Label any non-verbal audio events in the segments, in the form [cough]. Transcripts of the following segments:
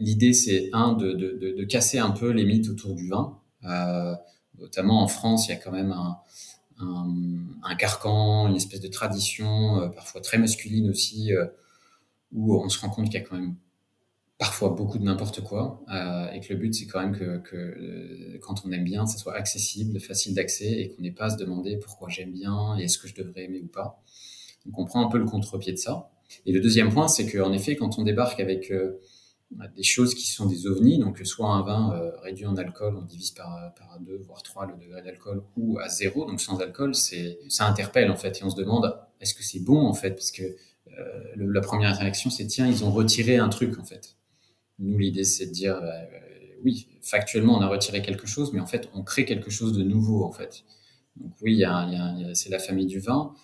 l'idée, c'est un de, casser un peu les mythes autour du vin. Euh, notamment en France, il y a quand même un, carcan, une espèce de tradition, euh, parfois très masculine aussi, euh, où on se rend compte qu'il y a quand même parfois beaucoup de n'importe quoi, et que le but c'est quand même que, quand on aime bien, ça soit accessible, facile d'accès, et qu'on n'ait pas à se demander pourquoi j'aime bien et est-ce que je devrais aimer ou pas. Donc on prend un peu le contre-pied de ça. Et le deuxième point, c'est qu'en effet, quand on débarque avec des choses qui sont des ovnis, donc soit un vin euh, réduit en alcool, on divise par, par deux, voire trois le degré d'alcool, ou à zéro, donc sans alcool, c'est ça interpelle en fait, et on se demande est-ce que c'est bon en fait, parce que euh, la première réaction c'est tiens, ils ont retiré un truc en fait. Nous, l'idée c'est de dire euh, oui, factuellement on a retiré quelque chose, mais en fait on crée quelque chose de nouveau en fait. Donc oui, c'est la famille du vin,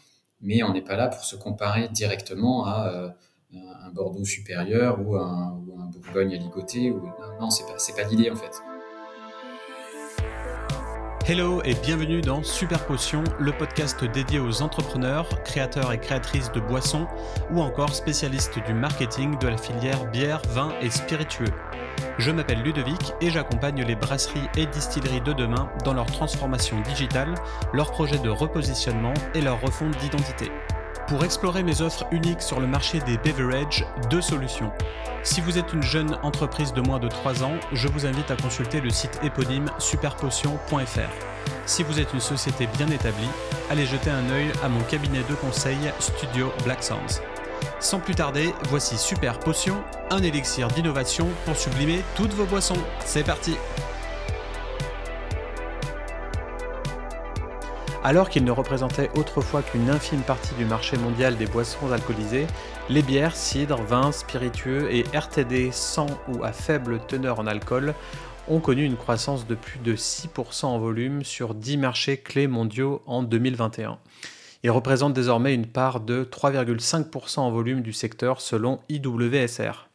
mais on n'est pas là pour se comparer directement à euh, un Bordeaux supérieur ou un, ou un Bourgogne ligoté. Ou... Non, c'est pas, pas l'idée en fait. Hello et bienvenue dans Super Potion, le podcast dédié aux entrepreneurs, créateurs et créatrices de boissons ou encore spécialistes du marketing de la filière bière, vin et spiritueux. Je m'appelle Ludovic et j'accompagne les brasseries et distilleries de demain dans leur transformation digitale, leurs projets de repositionnement et leur refonte d'identité. Pour explorer mes offres uniques sur le marché des beverages, deux solutions. Si vous êtes une jeune entreprise de moins de 3 ans, je vous invite à consulter le site éponyme superpotion.fr. Si vous êtes une société bien établie, allez jeter un œil à mon cabinet de conseil Studio Black Sounds. Sans plus tarder, voici Super Potion, un élixir d'innovation pour sublimer toutes vos boissons. C'est parti Alors qu'ils ne représentaient autrefois qu'une infime partie du marché mondial des boissons alcoolisées, les bières, cidres, vins, spiritueux et RTD sans ou à faible teneur en alcool ont connu une croissance de plus de 6% en volume sur 10 marchés clés mondiaux en 2021. Ils représentent désormais une part de 3,5% en volume du secteur selon IWSR.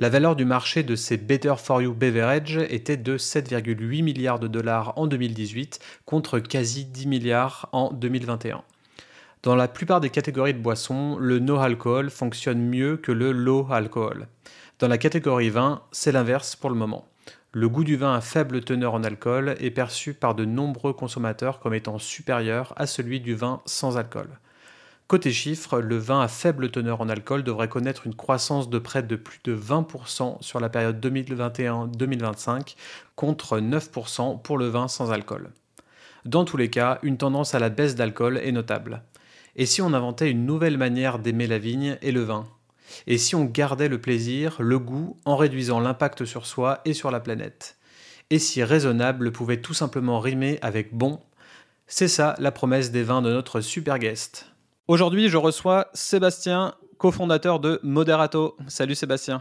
La valeur du marché de ces Better for You Beverage était de 7,8 milliards de dollars en 2018 contre quasi 10 milliards en 2021. Dans la plupart des catégories de boissons, le no alcool fonctionne mieux que le low alcool. Dans la catégorie vin, c'est l'inverse pour le moment. Le goût du vin à faible teneur en alcool est perçu par de nombreux consommateurs comme étant supérieur à celui du vin sans alcool. Côté chiffres, le vin à faible teneur en alcool devrait connaître une croissance de près de plus de 20% sur la période 2021-2025 contre 9% pour le vin sans alcool. Dans tous les cas, une tendance à la baisse d'alcool est notable. Et si on inventait une nouvelle manière d'aimer la vigne et le vin? Et si on gardait le plaisir, le goût, en réduisant l'impact sur soi et sur la planète? Et si raisonnable pouvait tout simplement rimer avec bon? C'est ça la promesse des vins de notre super guest. Aujourd'hui, je reçois Sébastien, cofondateur de Moderato. Salut Sébastien.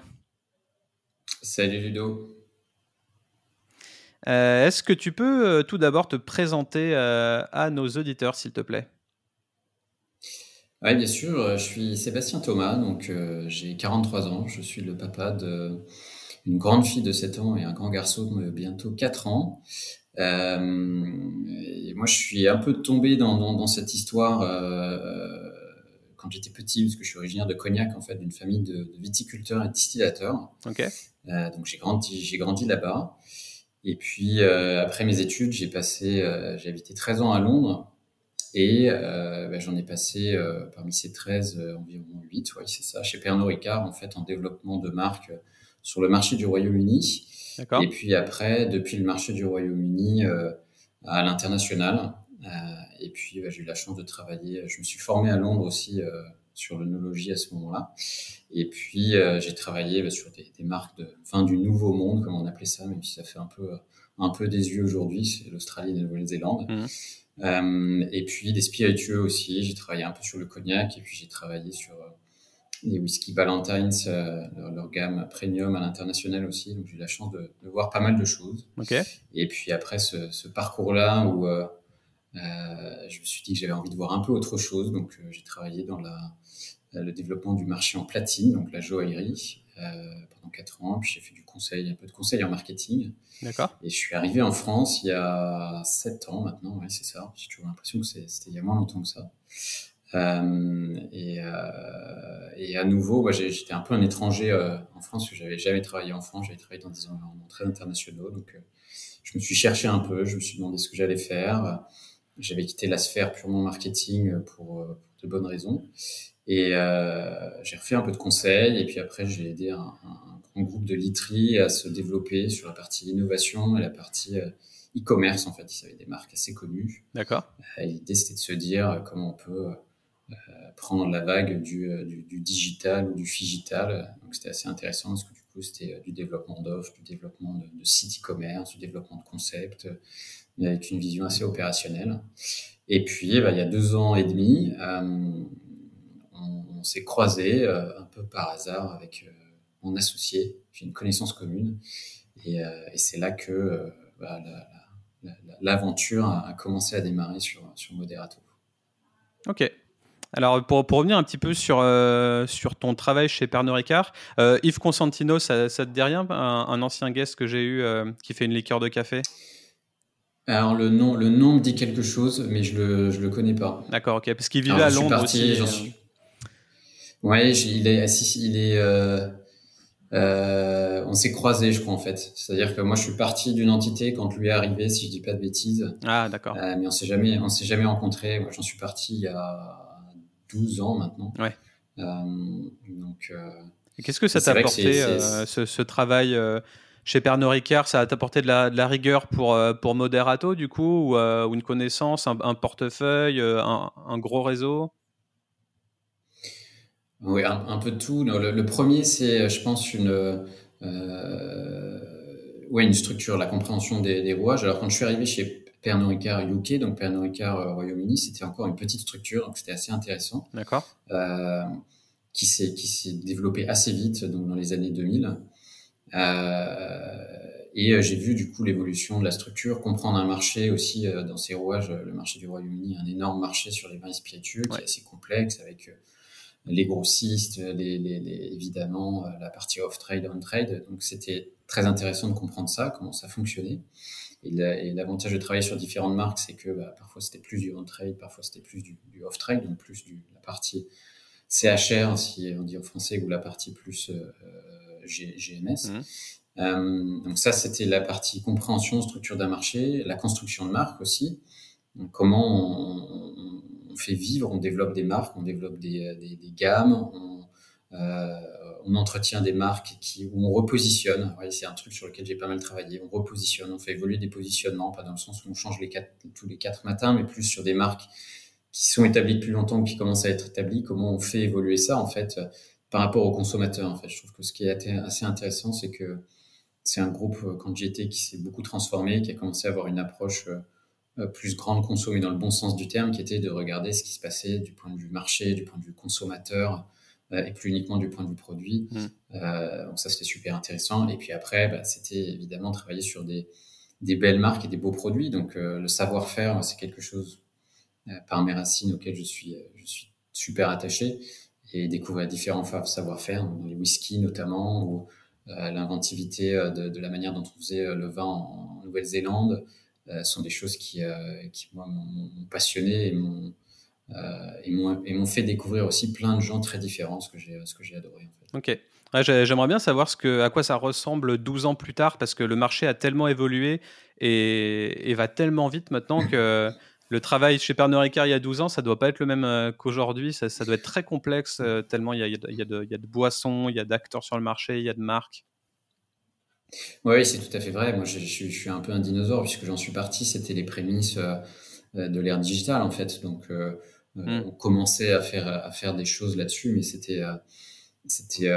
Salut Ludo. Euh, est-ce que tu peux euh, tout d'abord te présenter euh, à nos auditeurs, s'il te plaît? Oui, bien sûr. Je suis Sébastien Thomas, donc j'ai 43 ans. Je suis le papa d'une grande fille de 7 ans et un grand garçon de bientôt 4 ans. Euh, et moi, je suis un peu tombé dans, dans, dans cette histoire euh, quand j'étais petit, parce que je suis originaire de Cognac, en fait, d'une famille de, de, viticulteurs et distillateurs. Okay. Euh, donc j'ai grandi, j'ai grandi là-bas. Et puis euh, après mes études, j'ai passé, euh, j'ai habité 13 ans à Londres. Et ben, j'en ai passé parmi ces 13 environ 8, ouais, c'est ça, chez Pernod Ricard, en fait, en développement de marque sur le marché du Royaume-Uni. Et puis après, depuis le marché du Royaume-Uni euh, à l'international. Euh, et puis bah, j'ai eu la chance de travailler. Je me suis formé à Londres aussi euh, sur l'œnologie à ce moment-là. Et puis j'ai travaillé bah, sur des, des, marques de du nouveau monde, comme on appelait ça, même si ça fait un peu un peu désuet aujourd'hui. C'est l'Australie et la Nouvelle-Zélande. Mmh. Euh, et puis des spiritueux aussi. J'ai travaillé un peu sur le cognac et puis j'ai travaillé sur les whisky Ballantines, euh, leur, leur, gamme premium à l'international aussi. Donc j'ai eu la chance de, de, voir pas mal de choses. Okay. Et puis après ce, ce parcours-là où euh, euh, je me suis dit que j'avais envie de voir un peu autre chose, donc j'ai travaillé dans la, le développement du marché en platine, donc la joaillerie, pendant quatre ans. Puis j'ai fait du conseil, un peu de conseil en marketing. D'accord. Et je suis arrivé en France il y a sept ans maintenant, ouais, c'est ça. J'ai toujours l'impression que c'était il y a moins longtemps que ça. Et, et à nouveau, moi, j'étais un peu un étranger en France, parce que j'avais jamais travaillé en France, j'avais travaillé dans des environnements très internationaux, donc je me suis cherché un peu, je me suis demandé ce que j'allais faire. J'avais quitté la sphère purement marketing pour, de bonnes raisons. Et euh, j'ai refait un peu de conseils. Et puis après, j'ai aidé un, un, grand groupe de literie à se développer sur la partie innovation et la partie euh, e-commerce. En fait, ils avaient des marques assez connues. D'accord. Euh, L'idée, c'était de se dire comment on peut euh, prendre la vague du, du, digital ou du figital. Donc, c'était assez intéressant parce que du coup, c'était du développement d'offres, du développement de, de sites e-commerce, du développement de concepts, avec une vision assez opérationnelle. Et puis, bah, il y a deux ans et demi, euh, on, s'est croisé euh, un peu par hasard avec euh, mon associé. J'ai une connaissance commune. Et, euh, c'est là que bah, l'aventure la, la, a, a commencé à démarrer sur, sur Moderato. Ok, alors, pour, pour, revenir un petit peu sur, euh, sur ton travail chez Pernod Ricard, euh, Yves Consantino, ça, ça, te dit rien un, un ancien guest que j'ai eu euh, qui fait une liqueur de café? Alors le nom, le nom me dit quelque chose, mais je le, je le connais pas. D'accord, ok, parce qu'il vivait Alors, à Londres parti, aussi. Suis... Ouais, il est, il est, euh, on s'est croisés, je crois en fait. C'est-à-dire que moi, je suis parti d'une entité quand lui est arrivé, si je dis pas de bêtises. Ah, d'accord. Euh, mais on s'est jamais, on s'est jamais rencontrés. Moi, j'en suis parti il y a 12 ans maintenant. Ouais. Euh, donc. Qu'est-ce que ça t'a apporté ce, ce, travail chez Pernod Ricard, ça t'a apporté de la, de la, rigueur pour, euh, pour Moderato, du coup, ou, euh, ou une connaissance, un, un portefeuille, euh, un, un, gros réseau? Oui, un, un, peu de tout. Le, le premier, c'est, je pense, une, euh, ouais, une structure, la compréhension des, des, rouages. Alors, quand je suis arrivé chez Pernod Ricard UK, donc Pernod Ricard Royaume-Uni, c'était encore une petite structure, donc c'était assez intéressant. D'accord. qui s'est développé assez vite, donc dans les années 2000. Euh, et euh, j'ai vu du coup l'évolution de la structure, comprendre un marché aussi euh, dans ses rouages, le marché du Royaume-Uni, un énorme marché sur les vins spiritueux qui est assez complexe avec les grossistes, les, les, les, évidemment la partie off-trade, on-trade. Donc c'était très intéressant de comprendre ça, comment ça fonctionnait. Et l'avantage de travailler sur différentes marques, c'est que bah, parfois c'était plus du on-trade, parfois c'était plus du, du off-trade, donc plus du, la partie CHR, si on dit en français, ou la partie plus euh, GMS. Mmh. Euh, donc ça, c'était la partie compréhension, structure d'un marché, la construction de marque aussi. Donc comment on, on, fait vivre, on développe des marques, on développe des, des, des gammes, on, euh, on, entretient des marques qui, où on repositionne. c'est un truc sur lequel j'ai pas mal travaillé. On repositionne, on fait évoluer des positionnements, pas dans le sens où on change tous les quatre matins, mais plus sur des marques qui sont établies depuis longtemps qui commencent à être établies. Comment on fait évoluer ça en fait par rapport aux consommateurs. En fait, je trouve que ce qui est assez intéressant, c'est que c'est un groupe euh, quand j'y étais qui s'est beaucoup transformé, qui a commencé à avoir une approche euh, plus grande consommée dans le bon sens du terme, qui était de regarder ce qui se passait du point de vue marché, du point de vue consommateur, euh, et plus uniquement du point de vue produit. Mmh. Euh, donc ça, c'était super intéressant. Et puis après, bah, c'était évidemment travailler sur des, des belles marques et des beaux produits. Donc euh, le savoir-faire, c'est quelque chose euh, par mes racines auquel je suis, je suis super attaché et découvrir différents savoir-faire, dans les whisky notamment, ou euh, l'inventivité euh, de, de, la manière dont on faisait euh, le vin en, en Nouvelle-Zélande, euh, sont des choses qui, euh, qui moi, m'ont passionné et m'ont et m'ont fait découvrir aussi plein de gens très différents, ce que j'ai adoré. En fait. Ok. Ouais, J'aimerais bien savoir ce que, à quoi ça ressemble 12 ans plus tard, parce que le marché a tellement évolué et, et va tellement vite maintenant que le travail chez Pernod Ricard il y a 12 ans, ça doit pas être le même euh, qu'aujourd'hui. Ça, ça, doit être très complexe, euh, tellement il y, a, il, y a de, il y, a, de, boissons, il y a d'acteurs sur le marché, il y a de marques. Oui, c'est tout à fait vrai. Moi, je, je, je, suis un peu un dinosaure puisque j'en suis parti. C'était les prémices euh, de l'ère digitale, en fait. Donc, euh, mm. on commençait à faire, à faire des choses là-dessus, mais c'était, c'était,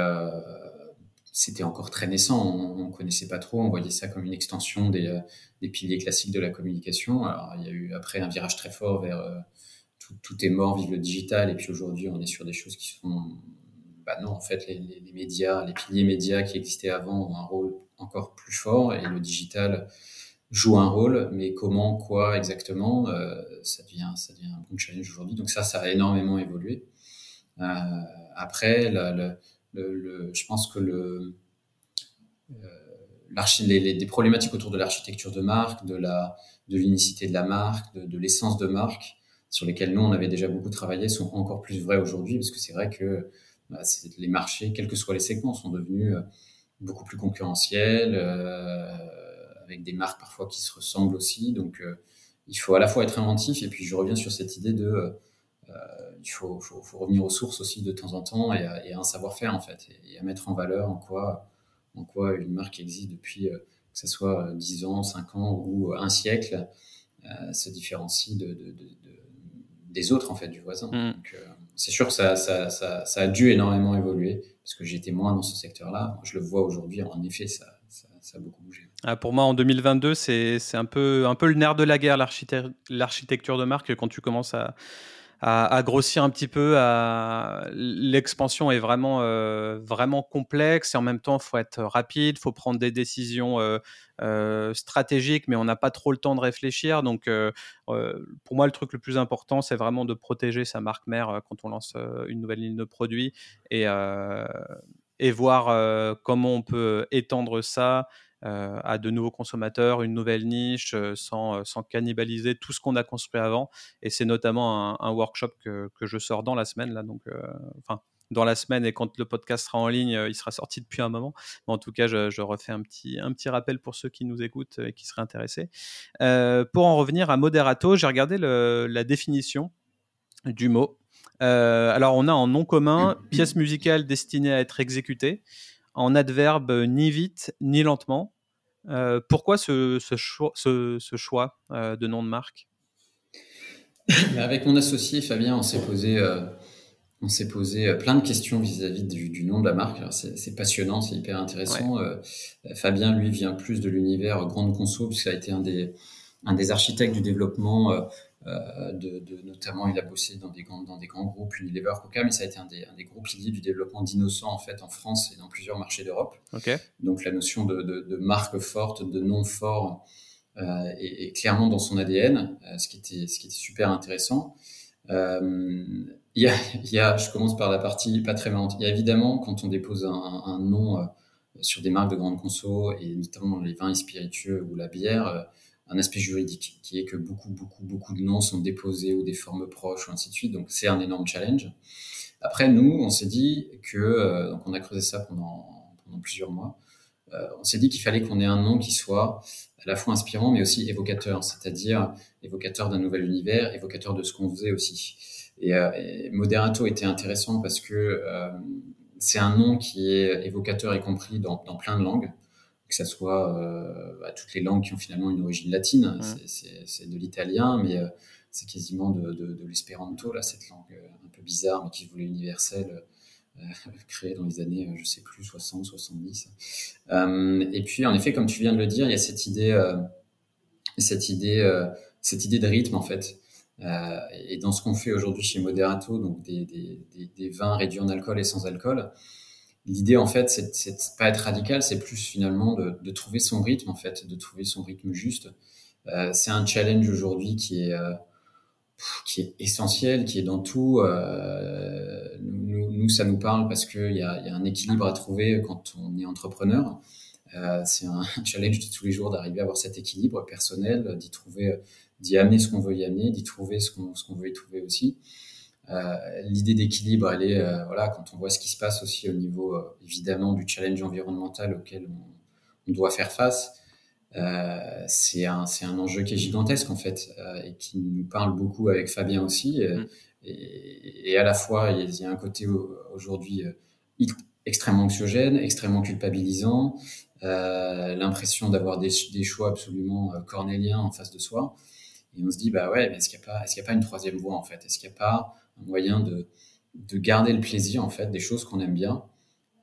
c'était encore très naissant. On ne connaissait pas trop. On voyait ça comme une extension des, des, piliers classiques de la communication. Alors, il y a eu après un virage très fort vers euh, tout, tout, est mort, vive le digital. Et puis aujourd'hui, on est sur des choses qui sont. Bah non, en fait, les, les, les, médias, les piliers médias qui existaient avant ont un rôle encore plus fort et le digital joue un rôle. Mais comment, quoi exactement, euh, ça, devient, ça devient un bon challenge aujourd'hui. Donc, ça, ça a énormément évolué. Euh, après, je pense que le, euh, les, problématiques autour de l'architecture de marque, de la de l'unicité de la marque, de, l'essence de marque, sur lesquels nous, on avait déjà beaucoup travaillé, sont encore plus vrais aujourd'hui, parce que c'est vrai que bah, les marchés, quels que soient les segments, sont devenus beaucoup plus concurrentiels, avec des marques parfois qui se ressemblent aussi. Donc, il faut à la fois être inventif, et puis je reviens sur cette idée de il faut, faut, faut, revenir aux sources aussi de temps en temps et à, un savoir-faire en fait et, à mettre en valeur en quoi, en quoi une marque existe depuis euh, que ce soit 10 ans, 5 ans ou un siècle euh, se différencie de, de, de, des autres en fait du voisin. Mm. Donc, euh, c'est sûr que ça, ça, ça, ça, a dû énormément évoluer parce que j'étais moins dans ce secteur-là. Je le vois aujourd'hui, en effet, ça, ça, a beaucoup bougé. Ah, pour moi, en 2022, c'est un peu, le nerf de la guerre, l'architecture de marque, quand tu commences à, à, grossir un petit peu. L'expansion est vraiment, euh, vraiment complexe et en même temps, il faut être rapide, il faut prendre des décisions euh, euh, stratégiques, mais on n'a pas trop le temps de réfléchir. Donc, pour moi, le truc le plus important, c'est vraiment de protéger sa marque mère quand on lance une nouvelle ligne de produits et, et voir comment on peut étendre ça à de nouveaux consommateurs, une nouvelle niche, sans, sans, cannibaliser tout ce qu'on a construit avant. Et c'est notamment un, workshop que, que, je sors dans la semaine, là, donc, enfin, dans la semaine et quand le podcast sera en ligne, il sera sorti depuis un moment. Mais en tout cas, je, refais un petit, un petit rappel pour ceux qui nous écoutent et qui seraient intéressés. pour en revenir à Moderato, j'ai regardé la définition du mot. Alors, on a en nom commun pièce musicale destinée à être exécutée, en adverbe ni vite ni lentement. Euh, pourquoi ce, choix, ce, choix euh, de nom de marque? Avec mon associé Fabien, on s'est posé, euh, on s'est posé plein de questions vis-à-vis du, nom de la marque. C'est passionnant, c'est hyper intéressant. Fabien, lui, vient plus de l'univers grande conso, puisqu'il a été un des, un des architectes du développement euh, de, de, notamment, il a bossé dans des grands, dans des grands groupes, Unilever, Coca, mais ça a été un des, un des gros piliers du développement d'innocents en fait en France et dans plusieurs marchés d'Europe. Donc la notion de, de, de, marque forte, de nom fort, euh, est, est, clairement dans son ADN, euh, ce qui était, ce qui était super intéressant. Euh, il y, a, il y a, je commence par la partie pas très marrante. Il y a évidemment quand on dépose un, un nom euh, sur des marques de grande conso et notamment les vins et spiritueux ou la bière un aspect juridique, qui est que beaucoup, beaucoup, beaucoup de noms sont déposés ou des formes proches ou ainsi de suite. Donc c'est un énorme challenge. Après, nous, on s'est dit que, euh, donc on a creusé ça pendant, plusieurs mois, euh, on s'est dit qu'il fallait qu'on ait un nom qui soit à la fois inspirant, mais aussi évocateur, c'est-à-dire évocateur d'un nouvel univers, évocateur de ce qu'on faisait aussi. Et, euh, Moderato était intéressant parce que c'est un nom qui est évocateur et compris dans, dans plein de langues que ce soit euh, bah, toutes les langues qui ont finalement une origine latine. C'est de l'italien, mais euh, c'est quasiment de, de, de l'espéranto, là, cette langue euh, un peu bizarre, mais qui voulait universelle, euh, [laughs] créée dans les années, je sais plus, 60, 70. et puis, en effet, comme tu viens de le dire, il y a cette idée, cette idée, cette idée de rythme, en fait. et dans ce qu'on fait aujourd'hui chez Moderato, donc des, des, des, des, vins réduits en alcool et sans alcool, l'idée en fait c'est pas être radical c'est plus finalement de, trouver son rythme en fait de trouver son rythme juste. Euh, c'est un challenge aujourd'hui qui est euh, qui est essentiel qui est dans tout. Euh, nous, ça nous parle parce que il y a, un équilibre à trouver quand on est entrepreneur. C'est un [laughs] challenge de tous les jours d'arriver à avoir cet équilibre personnel d'y trouver d'y amener ce qu'on veut y amener d'y trouver ce qu'on veut y trouver aussi l'idée d'équilibre, elle est, euh, voilà, quand on voit ce qui se passe aussi au niveau, euh, évidemment, du challenge environnemental auquel on, on doit faire face, euh, c'est un, un enjeu qui est gigantesque en fait euh, et qui nous parle beaucoup avec Fabien aussi. Mm. Et, et, à la fois, il y a, un côté aujourd'hui extrêmement anxiogène, extrêmement culpabilisant, euh, l'impression d'avoir des, des, choix absolument cornéliens en face de soi. Et on se dit, bah ouais, mais est-ce qu'il n'y a, qu'il y a pas une troisième voie en fait? Est-ce qu'il n'y a pas un moyen de, de garder le plaisir en fait des choses qu'on aime bien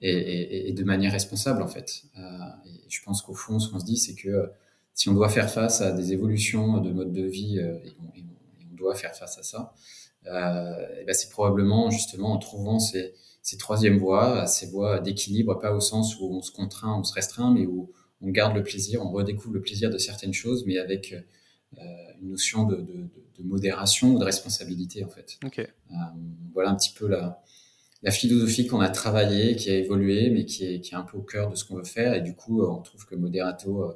et, de manière responsable en fait. Euh, je pense qu'au fond, ce qu'on se dit, c'est que si on doit faire face à des évolutions de mode de vie euh, et, on, doit faire face à ça, euh, ben c'est probablement justement en trouvant ces, ces troisièmes voies, ces voies d'équilibre, pas au sens où on se contraint, on se restreint, mais où on garde le plaisir, on redécouvre le plaisir de certaines choses, mais avec euh, une notion de, de, de, modération ou de responsabilité en fait. Okay. Euh, voilà un petit peu la, la philosophie qu'on a travaillée, qui a évolué, mais qui est, qui est un peu au cœur de ce qu'on veut faire. Et du coup, on trouve que Moderato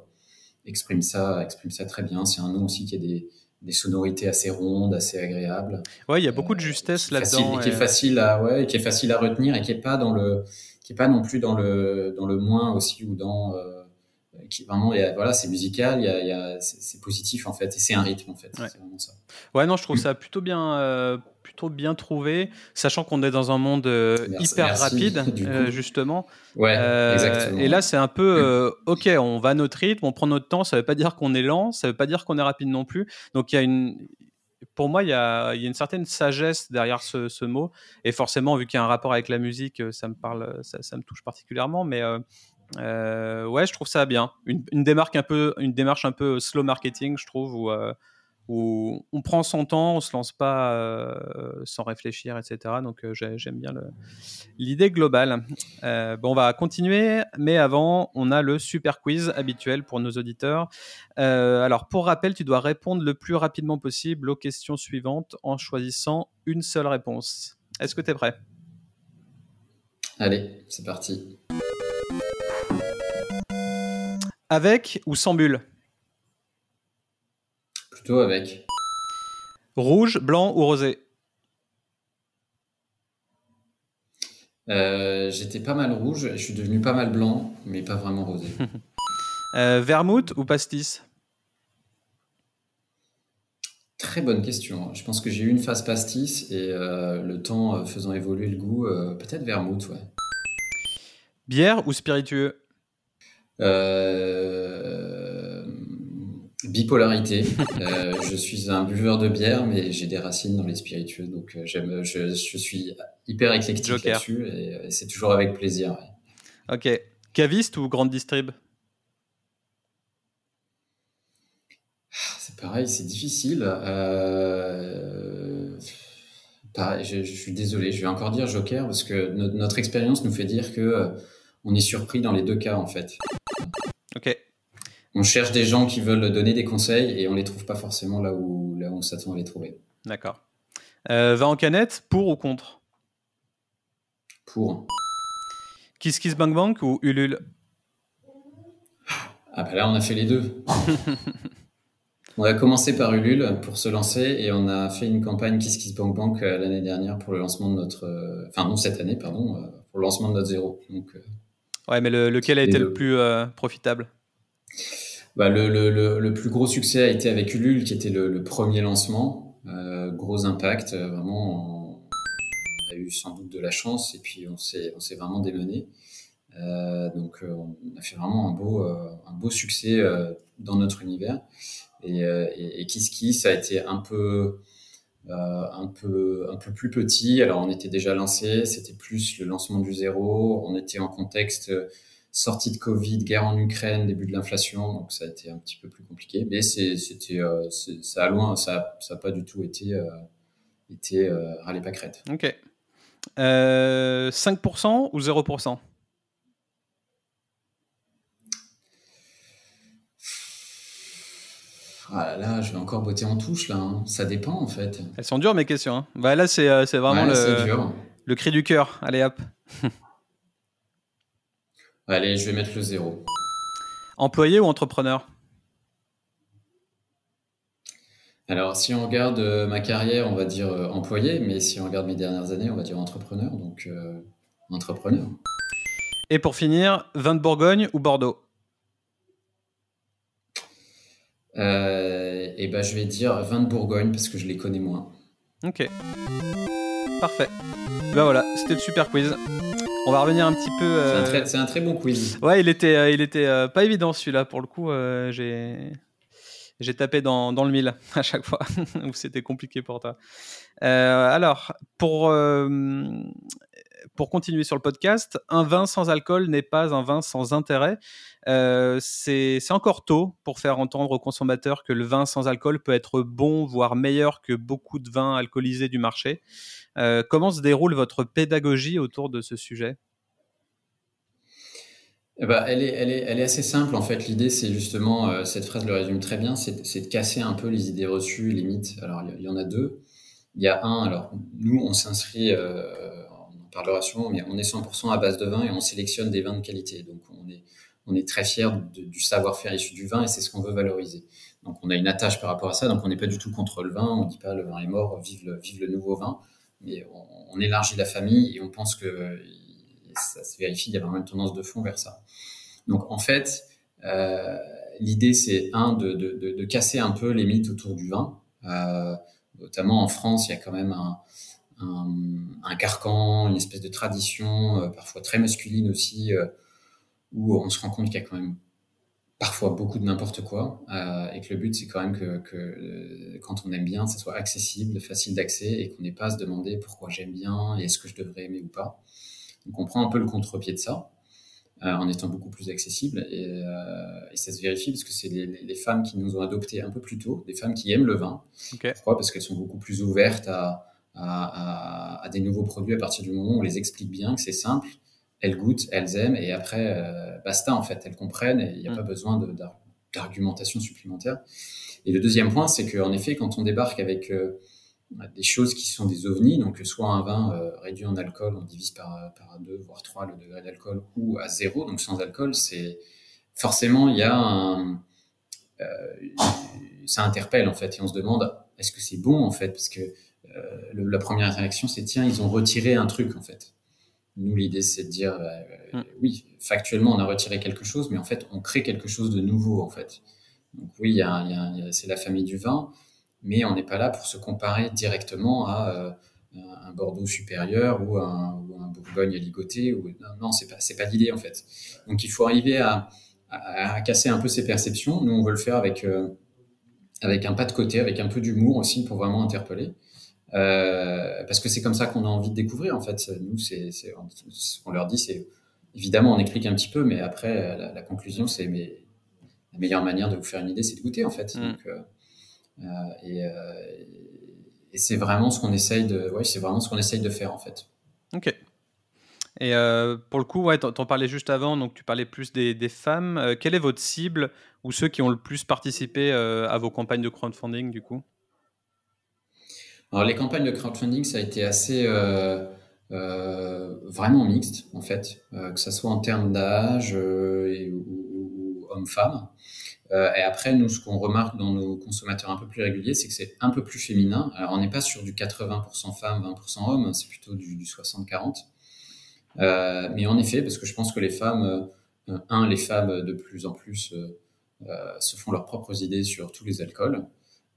exprime ça, exprime ça très bien. C'est un nom aussi qui a des, des sonorités assez rondes, assez agréables. Ouais, il y a beaucoup de justesse là-dedans. Et qui est facile à, ouais, qui est facile à retenir et qui est pas dans le, qui est pas non plus dans le, dans le moins aussi ou dans, qui vraiment, voilà, c'est musical, il y a, il y a c'est positif en fait, et c'est un rythme en fait. Ouais. C'est vraiment ça. Ouais, non, je trouve ça plutôt bien, plutôt bien trouvé, sachant qu'on est dans un monde euh, hyper rapide, [laughs] euh, justement. Ouais, euh, exactement. Et là, c'est un peu, [clears throat] ok, on va à notre rythme, on prend notre temps. Ça veut pas dire qu'on est lent, ça veut pas dire qu'on est rapide non plus. Donc il y a une, pour moi, il y a, il y a une certaine sagesse derrière ce, ce mot. Et forcément, vu qu'il y a un rapport avec la musique, ça me parle, ça, ça me touche particulièrement. Mais euh, ouais, je trouve ça bien. Une, démarche un peu, une démarche un peu slow marketing, je trouve, où, où on prend son temps, on se lance pas euh, sans réfléchir, etc. Donc euh, j'aime bien l'idée globale. Euh, bon, on va continuer, mais avant, on a le super quiz habituel pour nos auditeurs. alors, pour rappel, tu dois répondre le plus rapidement possible aux questions suivantes en choisissant une seule réponse. Est-ce que tu es prêt? Allez, c'est parti. Avec ou sans bulle? Plutôt avec. Rouge, blanc ou rosé? Euh, J'étais pas mal rouge, je suis devenu pas mal blanc, mais pas vraiment rosé. [laughs] euh, vermouth ou pastis? Très bonne question. Je pense que j'ai eu une phase pastis et euh, le temps faisant évoluer le goût, peut-être vermouth, ouais. Bière ou spiritueux? Bipolarité. euh, je suis un buveur de bière, mais j'ai des racines dans les spiritueux, donc euh, j'aime, je, je, suis hyper éclectique là-dessus et, et c'est toujours avec plaisir. Ouais. Ok. Caviste ou grande distrib? C'est pareil, c'est difficile. Euh... Pareil, je, je, suis désolé, je vais encore dire Joker parce que no notre expérience nous fait dire que euh, on est surpris dans les deux cas en fait. Ok on cherche des gens qui veulent donner des conseils et on les trouve pas forcément là où, là où on s'attend à les trouver. D'accord. Euh, va en canette, pour ou contre? Pour. Kiss Kiss Bang Bang ou Ulule? Ah bah là on a fait les deux. [laughs] on a commencé par Ulule pour se lancer et on a fait une campagne Kiss Kiss Bang Bang l'année dernière pour le lancement de notre... Euh, enfin non cette année pardon, euh, pour le lancement de notre zéro. Donc, ouais mais le, lequel a été le plus euh, profitable? Bah, le, le, le, plus gros succès a été avec Ulule, qui était le, premier lancement. Euh, gros impact, euh, vraiment, on, a eu sans doute de la chance et puis on s'est, on s'est vraiment démené. Euh, donc, on a fait vraiment un beau, un beau succès dans notre univers. Et, et, et Kiss Kiss a été un peu, un peu, un peu plus petit. Alors, on était déjà lancé, c'était plus le lancement du zéro. On était en contexte sortie de Covid, guerre en Ukraine, début de l'inflation, donc ça a été un petit peu plus compliqué. Mais c'était, euh, ça a loin, ça, ça a pas du tout été, euh, été euh, pas crête. Ok. Euh, 5% ou 0% Ah là, là, je vais encore botter en touche là. Hein. Ça dépend en fait. Elles sont dures mes questions. Hein. Bah, là, c'est vraiment ouais, le, le cri du cœur. Allez hop. [laughs] Allez, je vais mettre le zéro. Employé ou entrepreneur? Alors, si on regarde euh, ma carrière, on va dire euh, employé, mais si on regarde mes dernières années, on va dire entrepreneur. Donc, euh, entrepreneur. Et pour finir, vin de Bourgogne ou Bordeaux? Euh, Eh ben, je vais dire vin de Bourgogne parce que je les connais moins. Ok. Parfait. Ben voilà, c'était le super quiz. On va revenir un petit peu. Euh... C'est un, un, très bon quiz. Ouais, il était, euh, il était euh, pas évident celui-là pour le coup. J'ai, j'ai tapé dans, dans, le mille [laughs] à chaque fois [laughs] où c'était compliqué pour toi. alors, pour pour continuer sur le podcast, un vin sans alcool n'est pas un vin sans intérêt. c'est encore tôt pour faire entendre aux consommateurs que le vin sans alcool peut être bon, voire meilleur que beaucoup de vins alcoolisés du marché. Euh, comment se déroule votre pédagogie autour de ce sujet? Eh ben, elle, est, assez simple en fait. L'idée, c'est justement, euh, cette phrase le résume très bien, c'est de casser un peu les idées reçues, les mythes. Alors, il y, en a deux. Il y a un, alors, nous, on s'inscrit, euh, on en parlera sûrement, mais on est 100% à base de vin et on sélectionne des vins de qualité. Donc, on est, on est très fier du savoir-faire issu du vin et c'est ce qu'on veut valoriser. Donc on a une attache par rapport à ça, donc on n'est pas du tout contre le vin, on ne dit pas le vin est mort, vive le, vive le nouveau vin, mais on, élargit la famille et on pense que ça se vérifie, il y a vraiment une tendance de fond vers ça. Donc en fait, euh, l'idée c'est un de, de, de, casser un peu les mythes autour du vin, euh, notamment en France, il y a quand même un, carcan, une espèce de tradition, euh, parfois très masculine aussi, euh, où on se rend compte qu'il y a quand même parfois beaucoup de n'importe quoi, euh, et que le but c'est quand même que, que, quand on aime bien, ça soit accessible, facile d'accès, et qu'on n'ait pas à se demander pourquoi j'aime bien et est-ce que je devrais aimer ou pas. Donc on prend un peu le contre-pied de ça. en étant beaucoup plus accessible et, et, ça se vérifie parce que c'est les, les, femmes qui nous ont adoptés un peu plus tôt, des femmes qui aiment le vin. Pourquoi? Parce qu'elles sont beaucoup plus ouvertes à, à, des nouveaux produits à partir du moment où on les explique bien, que c'est simple, elles goûtent, elles aiment, et après, euh, basta, en fait, elles comprennent, et il n'y a mm. pas besoin d'argumentation supplémentaire. Et le deuxième point, c'est qu'en effet, quand on débarque avec euh, des choses qui sont des ovnis, donc soit un vin euh, réduit en alcool, on divise par, par deux, voire trois le degré d'alcool, ou à zéro, donc sans alcool, c'est forcément, il y a un... ça interpelle, en fait, et on se demande, est-ce que c'est bon, en fait, parce que euh, la première réaction, c'est tiens, ils ont retiré un truc en fait. Nous, l'idée, c'est de dire euh, mm. oui, factuellement, on a retiré quelque chose, mais en fait, on crée quelque chose de nouveau en fait. Donc oui, c'est la famille du vin, mais on n'est pas là pour se comparer directement à euh, un Bordeaux supérieur ou un, Bourgogne à ligoter. Ou, non, non c'est pas, pas l'idée en fait. Donc il faut arriver à, casser un peu ces perceptions. Nous, on veut le faire avec, avec un pas de côté, avec un peu d'humour aussi pour vraiment interpeller. Euh, parce que c'est comme ça qu'on a envie de découvrir en fait. Nous, c'est, ce qu'on leur dit, c'est évidemment on explique un petit peu, mais après la, conclusion, c'est mais la meilleure manière de vous faire une idée, c'est de goûter en fait. Mm. Donc, euh, euh, et, c'est vraiment ce qu'on essaye de, ouais, c'est vraiment ce qu'on essaye de faire en fait. Ok. Et pour le coup, ouais, t'en, parlais juste avant, donc tu parlais plus des, des femmes. quelle est votre cible ou ceux qui ont le plus participé à vos campagnes de crowdfunding du coup? Alors, les campagnes de crowdfunding, ça a été assez euh, euh, vraiment mixte, en fait, euh, que ce soit en termes d'âge ou, hommes-femmes. et après, nous, ce qu'on remarque dans nos consommateurs un peu plus réguliers, c'est que c'est un peu plus féminin. Alors, on n'est pas sur du 80% femmes, 20% hommes, c'est plutôt du, du 60-40. mais en effet, parce que je pense que les femmes, un, les femmes de plus en plus se font leurs propres idées sur tous les alcools.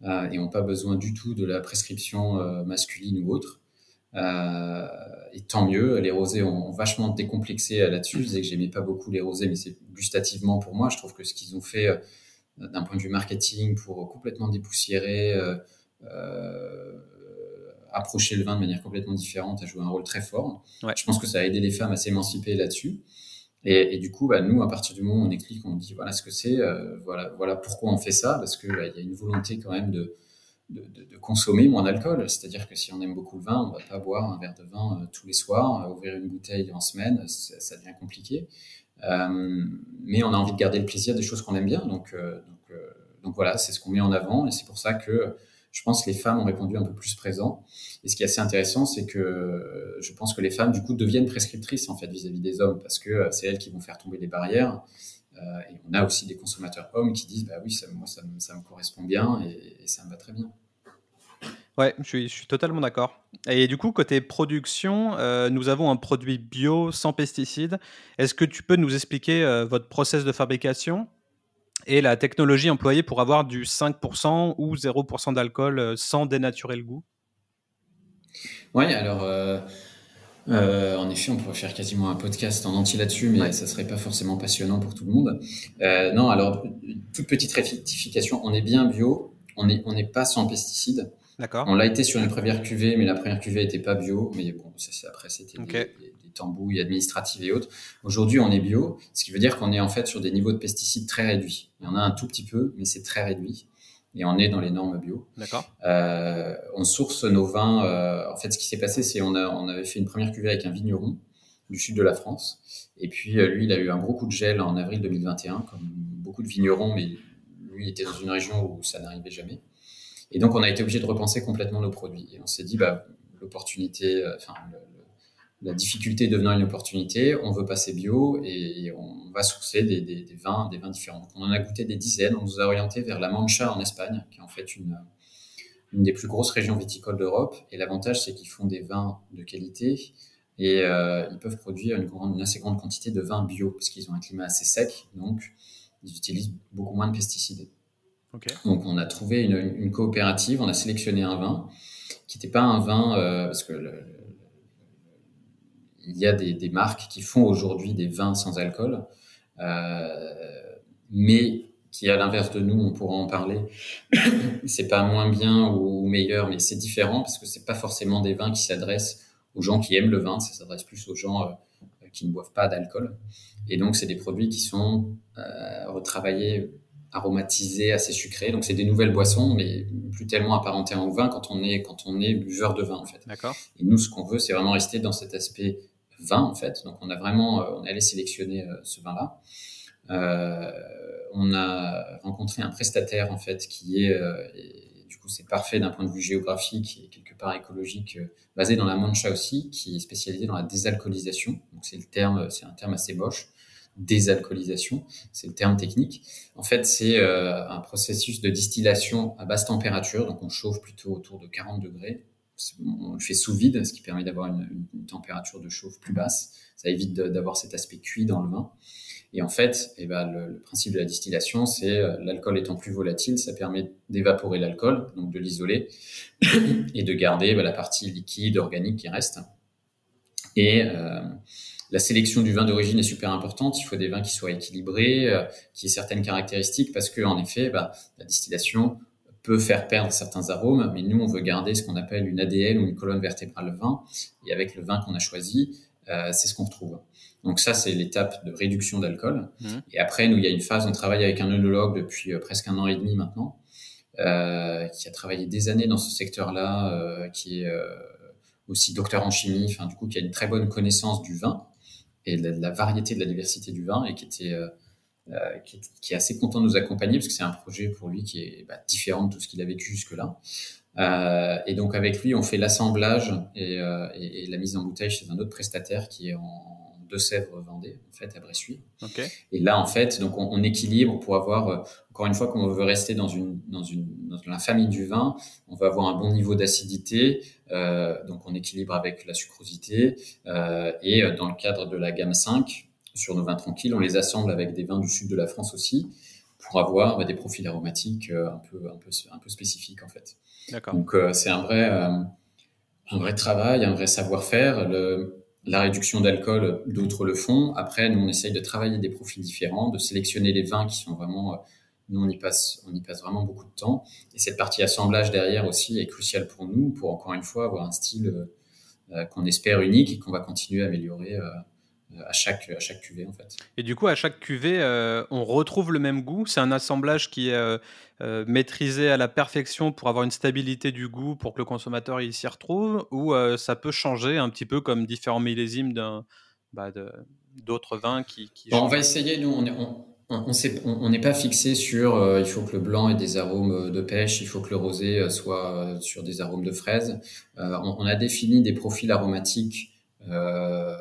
Euh, et n'ont pas besoin du tout de la prescription euh, masculine ou autre. Euh, et tant mieux, les rosés ont vachement décomplexé là-dessus. Je disais que j'aimais pas beaucoup les rosés, mais c'est gustativement pour moi. Je trouve que ce qu'ils ont fait d'un point de vue marketing pour complètement dépoussiérer, approcher le vin de manière complètement différente, a joué un rôle très fort. Je pense que ça a aidé les femmes à s'émanciper là-dessus. Et, du coup, bah, nous, à partir du moment où on explique, on dit voilà ce que c'est, euh, voilà, voilà pourquoi on fait ça, parce qu'il bah, y a une volonté quand même de, de, consommer moins d'alcool. C'est-à-dire que si on aime beaucoup le vin, on va pas boire un verre de vin euh, tous les soirs, euh, ouvrir une bouteille en semaine, ça, devient compliqué. mais on a envie de garder le plaisir des choses qu'on aime bien. Donc voilà, c'est ce qu'on met en avant, et c'est pour ça que je pense que les femmes ont répondu un peu plus présent. Et ce qui est assez intéressant, c'est que je pense que les femmes, du coup, deviennent prescriptrices en fait vis-à-vis des hommes parce que euh, c'est elles qui vont faire tomber les barrières. Euh, et on a aussi des consommateurs hommes qui disent, bah oui, moi, ça, me correspond bien et, ça me va très bien. Ouais, je suis, totalement d'accord. Et du coup, côté production, euh, nous avons un produit bio sans pesticides. Est-ce que tu peux nous expliquer votre process de fabrication? Et la technologie employée pour avoir du 5% ou 0% d'alcool euh, sans dénaturer le goût Oui, alors euh, euh, en effet, on pourrait faire quasiment un podcast en entier là-dessus, mais ça serait pas forcément passionnant pour tout le monde. non, alors toute petite rectification, on est bien bio, on n'est on pas sans pesticides. D'accord. On l'a été sur une première cuvée, mais la première cuvée n'était pas bio. Mais bon, ça, après, c'était tambouilles administratives et autres. Aujourd'hui, on est bio, ce qui veut dire qu'on est en fait sur des niveaux de pesticides très réduits. Il y en a un tout petit peu, mais c'est très réduit. Et on est dans les normes bio. D'accord. Euh, on source nos vins. Euh, en fait, ce qui s'est passé, c'est on, on avait fait une première cuvée avec un vigneron du sud de la France. Et puis, euh, lui, il a eu un gros coup de gel en avril 2021, comme beaucoup de vignerons, mais lui il était dans une région où ça n'arrivait jamais. Et donc, on a été obligé de repenser complètement nos produits. Et on s'est dit, bah, l'opportunité, enfin, la difficulté devenant une opportunité, on veut passer bio et on va sourcer des, vins, des vins différents. Donc, on en a goûté des dizaines. On nous a orienté vers la Mancha en Espagne, qui est en fait une, des plus grosses régions viticoles d'Europe. Et l'avantage, c'est qu'ils font des vins de qualité et euh, ils peuvent produire une, une, assez grande quantité de vins bio parce qu'ils ont un climat assez sec, donc ils utilisent beaucoup moins de pesticides. Donc, on a trouvé une, coopérative, on a sélectionné un vin qui n'était pas un vin euh, parce que il y a des, marques qui font aujourd'hui des vins sans alcool, euh, mais qui, à l'inverse de nous, on pourra en parler, [coughs] c'est pas moins bien ou meilleur, mais c'est différent parce que c'est pas forcément des vins qui s'adressent aux gens qui aiment le vin, ça s'adresse plus aux gens euh, qui ne boivent pas d'alcool. Et donc, c'est des produits qui sont retravaillés, aromatisés, assez sucrés. Donc, c'est des nouvelles boissons, mais plus tellement apparentées au vin quand on est quand on est buveur de vin en fait. D'accord. Et nous, ce qu'on veut, c'est vraiment rester dans cet aspect vin en fait. Donc on a vraiment, euh, on est allé sélectionner euh, ce vin-là. Euh, on a rencontré un prestataire en fait qui est, du coup c'est parfait d'un point de vue géographique et quelque part écologique, basé dans la Mancha aussi, qui est spécialisé dans la désalcoolisation. Donc c'est le terme, c'est un terme assez moche désalcoolisation, c'est le terme technique. En fait, c'est euh, un processus de distillation à basse température, donc on chauffe plutôt autour de 40 degrés on le fait sous vide, ce qui permet d'avoir une, température de chauffe plus basse. Ça évite d'avoir cet aspect cuit dans le vin. Et en fait, eh ben, le, principe de la distillation, c'est euh, l'alcool étant plus volatile, ça permet d'évaporer l'alcool, donc de l'isoler, [coughs] et de garder ben, la partie liquide, organique qui reste. Et euh, la sélection du vin d'origine est super importante. Il faut des vins qui soient équilibrés, euh, qui aient certaines caractéristiques, parce que en effet, ben, la distillation peut faire perdre certains arômes, mais nous, on veut garder ce qu'on appelle une ADL ou une colonne vertébrale vin. Et avec le vin qu'on a choisi, euh, c'est ce qu'on retrouve. Donc ça, c'est l'étape de réduction d'alcool. Mmh. Et après, nous, il y a une phase, on travaille avec un œnologue depuis presque un an et demi maintenant, qui a travaillé des années dans ce secteur-là, qui est aussi docteur en chimie, enfin du coup, qui a une très bonne connaissance du vin et de la, de la variété, de la diversité du vin, et qui était euh, qui, est, qui, est, assez content de nous accompagner parce que c'est un projet pour lui qui est bah, différent de tout ce qu'il a vécu jusque-là. Euh, et donc avec lui, on fait l'assemblage et, euh, et, et, la mise en bouteille chez un autre prestataire qui est en Deux-Sèvres Vendée, en fait, à Bressuire. Okay. Et là, en fait, donc on, on équilibre pour avoir, euh, encore une fois, qu'on veut rester dans une, dans une, dans la famille du vin, on va avoir un bon niveau d'acidité, euh, donc on équilibre avec la sucrosité, euh, et dans le cadre de la gamme 5, sur nos vins tranquilles, on les assemble avec des vins du sud de la France aussi pour avoir bah, des profils aromatiques euh, un peu un peu un peu spécifiques en fait. Donc euh, c'est un vrai euh, un vrai travail, un vrai savoir-faire. La réduction d'alcool, d'autres le font. Après, nous on essaye de travailler des profils différents, de sélectionner les vins qui sont vraiment nous, on y passe, on y passe vraiment beaucoup de temps. Et cette partie assemblage derrière aussi est cruciale pour nous, pour encore une fois avoir un style euh, qu'on espère unique et qu'on va continuer à améliorer euh, à chaque, à chaque cuvée en fait. Et du coup, à chaque cuvée, euh, on retrouve le même goût. C'est un assemblage qui est euh, euh, maîtrisé à la perfection pour avoir une stabilité du goût, pour que le consommateur s'y retrouve, ou euh, ça peut changer un petit peu comme différents millésimes bah, d'autres vins qui. qui bon, on va essayer. Nous, on est, on... On n'est pas fixé sur euh, il faut que le blanc ait des arômes de pêche, il faut que le rosé soit sur des arômes de fraise. Euh, on, on, a défini des profils aromatiques euh,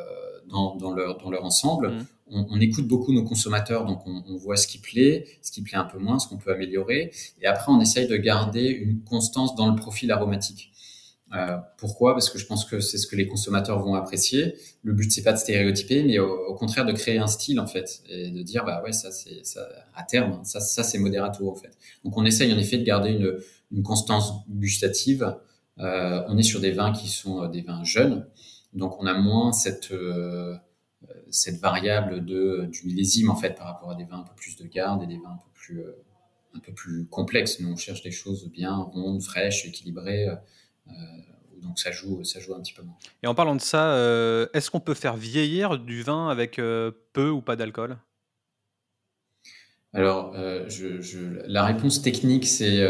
dans, dans, leur, dans leur ensemble. Mmh. On, on, écoute beaucoup nos consommateurs, donc on, on, voit ce qui plaît, ce qui plaît un peu moins, ce qu'on peut améliorer. Et après, on essaye de garder une constance dans le profil aromatique. Euh, pourquoi? Parce que je pense que c'est ce que les consommateurs vont apprécier. Le but c'est pas de stéréotyper, mais au, au, contraire de créer un style en fait et de dire bah ouais ça c'est ça à terme ça ça c'est moderato en fait. Donc on essaye en effet de garder une, une constance gustative. Euh, on est sur des vins qui sont euh, des vins jeunes, donc on a moins cette euh, cette variable de du millésime en fait par rapport à des vins un peu plus de garde et des vins un peu plus euh, un peu plus complexes. Nous on cherche des choses bien rondes, fraîches, équilibrées. Euh, donc ça joue, ça joue un petit peu moins. Et en parlant de ça, euh, est-ce qu'on peut faire vieillir du vin avec euh, peu ou pas d'alcool? Alors, je, je, la réponse technique, c'est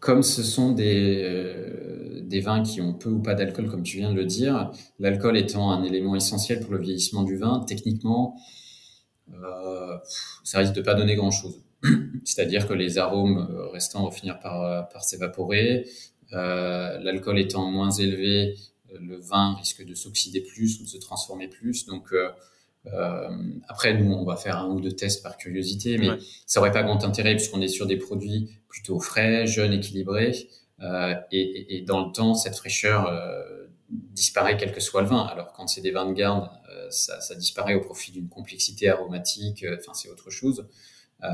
comme ce sont des, des vins qui ont peu ou pas d'alcool, comme tu viens de le dire, l'alcool étant un élément essentiel pour le vieillissement du vin, techniquement, ça risque de pas donner grand-chose. [clears throat] C'est-à-dire que les arômes restants vont finir par, par s'évaporer. Euh, l'alcool étant moins élevé, le vin risque de s'oxyder plus ou de se transformer plus. Donc après, nous, on va faire un ou deux tests par curiosité, mais ça aurait pas grand intérêt puisqu'on est sur des produits plutôt frais, jeunes, équilibrés. Et, et, dans le temps, cette fraîcheur disparaît quel que soit le vin. Alors quand c'est des vins de garde, ça, ça, disparaît au profit d'une complexité aromatique. Enfin, c'est autre chose. Euh,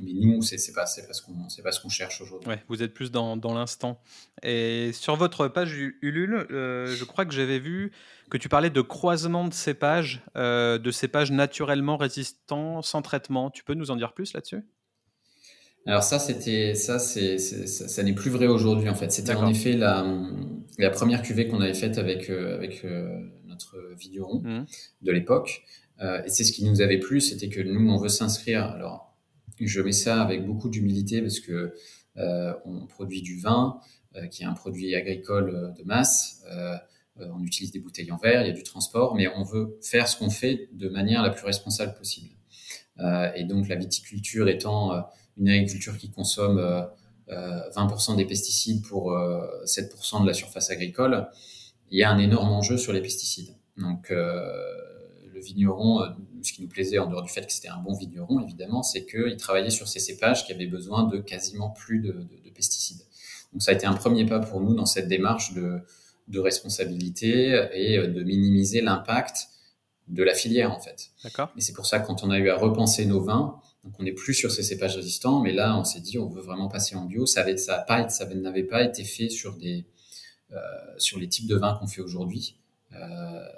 mais nous, c'est pas, pas ce qu'on pas ce qu'on cherche aujourd'hui. Ouais, vous êtes plus dans, dans l'instant. Et sur votre page Ulule, euh, je crois que j'avais vu que tu parlais de croisement de cépages, euh, de cépages naturellement résistants sans traitement. Tu peux nous en dire plus là-dessus? Alors ça, c'était ça, c'est ça, n'est plus vrai aujourd'hui en fait. C'était en effet la, la première cuvée qu'on avait faite avec avec notre vigneron mmh. de l'époque, et c'est ce qui nous avait plu, c'était que nous on veut s'inscrire. Alors je mets ça avec beaucoup d'humilité parce que euh, on produit du vin, euh, qui est un produit agricole euh, de masse. on utilise des bouteilles en verre, il y a du transport, mais on veut faire ce qu'on fait de manière la plus responsable possible. et donc la viticulture étant une agriculture qui consomme 20% des pesticides pour 7% de la surface agricole, il y a un énorme enjeu sur les pesticides. Donc le vigneron, euh, ce qui nous plaisait en dehors du fait que c'était un bon vigneron, évidemment, c'est qu'il travaillait sur ces cépages qui avaient besoin de quasiment plus de, pesticides. Donc ça a été un premier pas pour nous dans cette démarche de, responsabilité et euh, de minimiser l'impact de la filière en fait. D'accord. Et c'est pour ça que quand on a eu à repenser nos vins, donc on n'est plus sur ces cépages résistants, mais là on s'est dit on veut vraiment passer en bio. Ça, avait, ça, pas, ça n'avait pas été fait sur des euh, sur les types de vins qu'on fait aujourd'hui.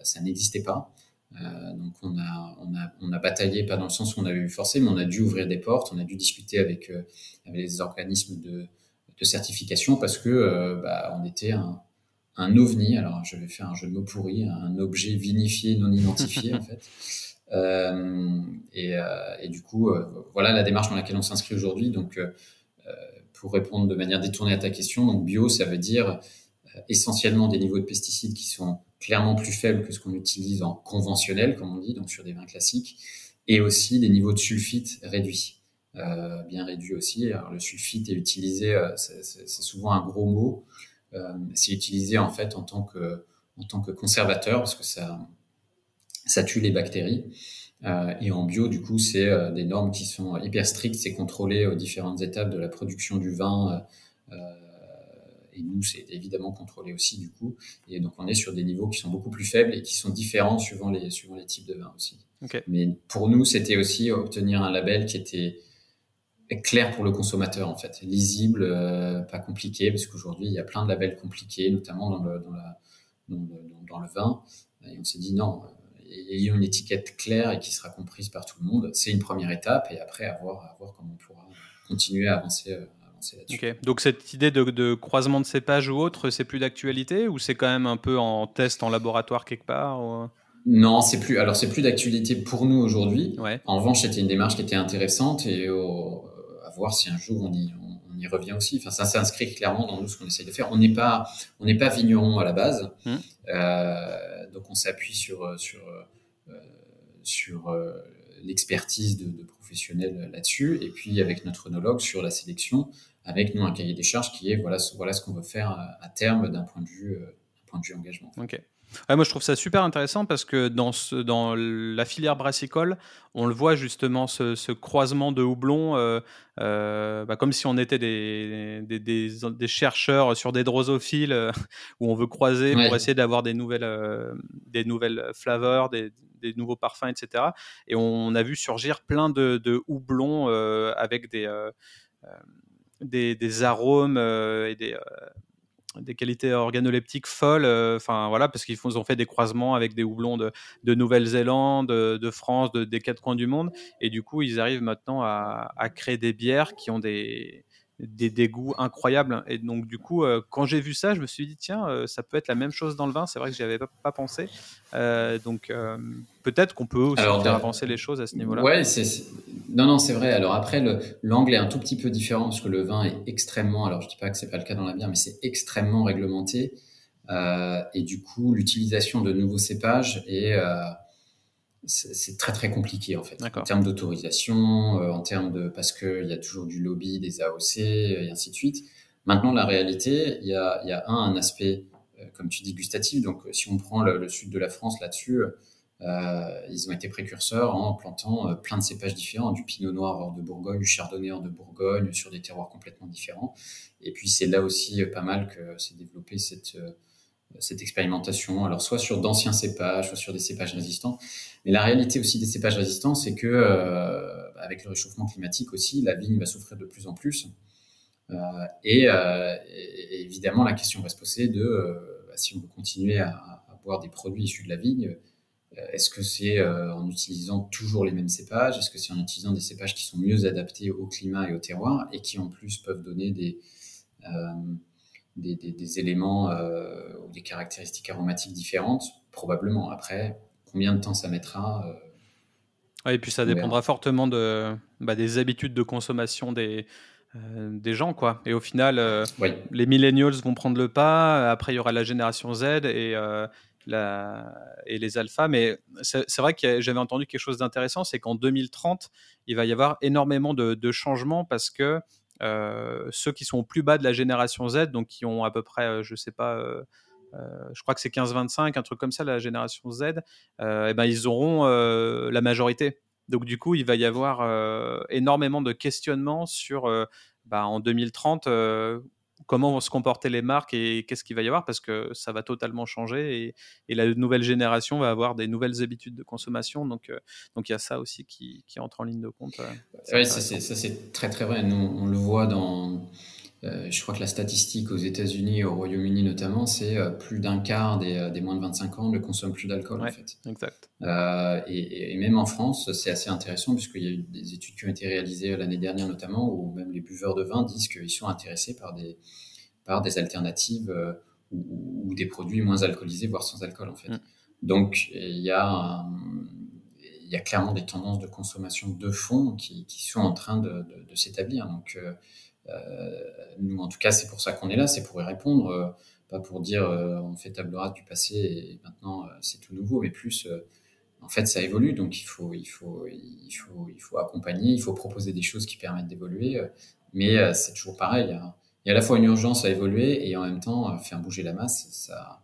ça n'existait pas. Euh, donc on a, on, a, on a bataillé, pas dans le sens où on a eu forcé, mais on a dû ouvrir des portes, on a dû discuter avec, euh, avec les organismes de, de, certification parce que euh, bah, on était un, un ovni. Alors je vais faire un jeu de mots pourri, un objet vinifié non identifié [laughs] en fait. Et, et, du coup, voilà la démarche dans laquelle on s'inscrit aujourd'hui. Donc, pour répondre de manière détournée à ta question, donc bio, ça veut dire essentiellement des niveaux de pesticides qui sont clairement plus faible que ce qu'on utilise en conventionnel, comme on dit, donc sur des vins classiques, et aussi des niveaux de sulfite réduits, euh, bien réduits aussi. Alors le sulfite est utilisé, euh, c'est souvent un gros mot, euh, c'est utilisé en fait en tant que en tant que conservateur parce que ça ça tue les bactéries. Euh, et en bio, du coup, c'est euh, des normes qui sont hyper strictes, c'est contrôlé aux différentes étapes de la production du vin. Et nous, c'est évidemment contrôlé aussi du coup. Et donc, on est sur des niveaux qui sont beaucoup plus faibles et qui sont différents suivant les, suivant les types de vins aussi. Mais pour nous, c'était aussi obtenir un label qui était clair pour le consommateur en fait, lisible, euh, pas compliqué, parce qu'aujourd'hui, il y a plein de labels compliqués, notamment dans le, dans, la, dans, le, dans le, vin. Et on s'est dit non, euh, ayons une étiquette claire et qui sera comprise par tout le monde. C'est une première étape et après, à voir, à voir comment on pourra continuer à avancer euh, donc cette idée de, croisement de cépages ou autre, c'est plus d'actualité ou c'est quand même un peu en test en laboratoire quelque part Non, c'est plus. Alors c'est plus d'actualité pour nous aujourd'hui. En revanche, c'était une démarche qui était intéressante et à voir si un jour on y, on, y revient aussi. Enfin, ça s'inscrit clairement dans nous ce qu'on essaie de faire. On n'est pas, on n'est pas vigneron à la base, hum. euh, donc on s'appuie sur sur euh, sur euh, l'expertise de, de professionnels là-dessus, et puis avec notre œnologue sur la sélection avec nous un cahier des charges qui est voilà, voilà ce qu'on veut faire à, terme d'un point de vue, euh, point de vue engagement. Ok. moi, je trouve ça super intéressant parce que dans, ce, dans la filière brassicole, on le voit justement, ce, croisement de houblon, euh, euh, bah, comme si on était des, des, des, chercheurs sur des drosophiles où on veut croiser pour essayer d'avoir des nouvelles, des nouvelles flaveurs, des, des, nouveaux parfums, etc. Et on a vu surgir plein de, de houblons avec des des, arômes euh, et des, euh, des qualités organoleptiques folles. Euh, enfin voilà, parce qu'ils ont fait des croisements avec des houblons de, Nouvelle-Zélande, de, France, de, des quatre coins du monde, et du coup ils arrivent maintenant à créer des bières qui ont des des, des, goûts incroyables. Et donc, du coup, euh, quand j'ai vu ça, je me suis dit, tiens, euh, ça peut être la même chose dans le vin. C'est vrai que j'y avais pas, pensé. Euh, donc, peut-être qu'on peut aussi faire avancer les choses à ce niveau-là. Ouais, c'est, non, non, c'est vrai. Alors après, l'angle est un tout petit peu différent parce que le vin est extrêmement, alors je dis pas que c'est pas le cas dans la bière, mais c'est extrêmement réglementé. et du coup, l'utilisation de nouveaux cépages est c'est très très compliqué en fait en termes d'autorisation, euh, en termes de parce que il y a toujours du lobby des AOC et ainsi de suite. Maintenant, la réalité, il y a, y a un, un aspect comme tu dis, gustative. Donc, si on prend le, sud de la France là-dessus, ils ont été précurseurs en plantant plein de cépages différents, du pinot noir hors de Bourgogne, du chardonnay hors de Bourgogne, sur des terroirs complètement différents. Et puis, c'est là aussi pas mal que s'est développée cette cette expérimentation, alors soit sur d'anciens cépages, soit sur des cépages résistants. Mais la réalité aussi des cépages résistants, c'est que euh, avec le réchauffement climatique aussi, la vigne va souffrir de plus en plus. Euh, et, euh, évidemment, la question va se poser de euh, bah, si on veut continuer à, à, boire des produits issus de la vigne, euh, est-ce que c'est en utilisant toujours les mêmes cépages? Est-ce que c'est en utilisant des cépages qui sont mieux adaptés au climat et au terroir et qui en plus peuvent donner des des, des, éléments euh, ou des caractéristiques aromatiques différentes Probablement. Après, combien de temps ça mettra euh, Et puis ça dépendra fortement de, bah, des habitudes de consommation des, euh, des gens. Quoi. Et au final, les millennials vont prendre le pas. Après, il y aura la génération Z et, la, et les alphas. Mais c'est vrai que j'avais entendu quelque chose d'intéressant c'est qu'en 2030, il va y avoir énormément de, de changements parce que ceux qui sont au plus bas de la génération Z, donc qui ont à peu près, euh, je sais pas, euh, je crois que c'est 15-25, un truc comme ça, la génération Z, et eh ben, ils auront la majorité. Donc du coup, il va y avoir énormément de questionnements sur, bah, en 2030, comment vont se comporter les marques et qu'est-ce qu'il va y avoir parce que ça va totalement changer et, la nouvelle génération va avoir des nouvelles habitudes de consommation. Donc, euh, donc il y a ça aussi qui, entre en ligne de compte. Euh, oui, ça c'est très très vrai. Nous, on le voit dans. Euh, je crois que la statistique aux États-Unis et au Royaume-Uni notamment, c'est plus d'un quart des, moins de 25 ans ne consomment plus d'alcool en fait. Exact. et, même en France, c'est assez intéressant puisqu'il y a eu des études qui ont été réalisées l'année dernière notamment où même les buveurs de vin disent qu'ils sont intéressés par des, par des alternatives euh, ou, des produits moins alcoolisés, voire sans alcool en fait. Mm. Donc il y, a, il y a clairement des tendances de consommation de fond qui, qui sont en train de, de, s'établir. Donc euh, euh, nous, en tout cas, c'est pour ça qu'on est là, c'est pour y répondre, pas pour dire on fait table rase du passé et maintenant c'est tout nouveau, mais plus en fait, ça évolue, donc il faut, il faut, il faut, il faut accompagner, il faut proposer des choses qui permettent d'évoluer, mais c'est toujours pareil. Il y a, il y a à la fois une urgence à évoluer et en même temps faire bouger la masse, ça,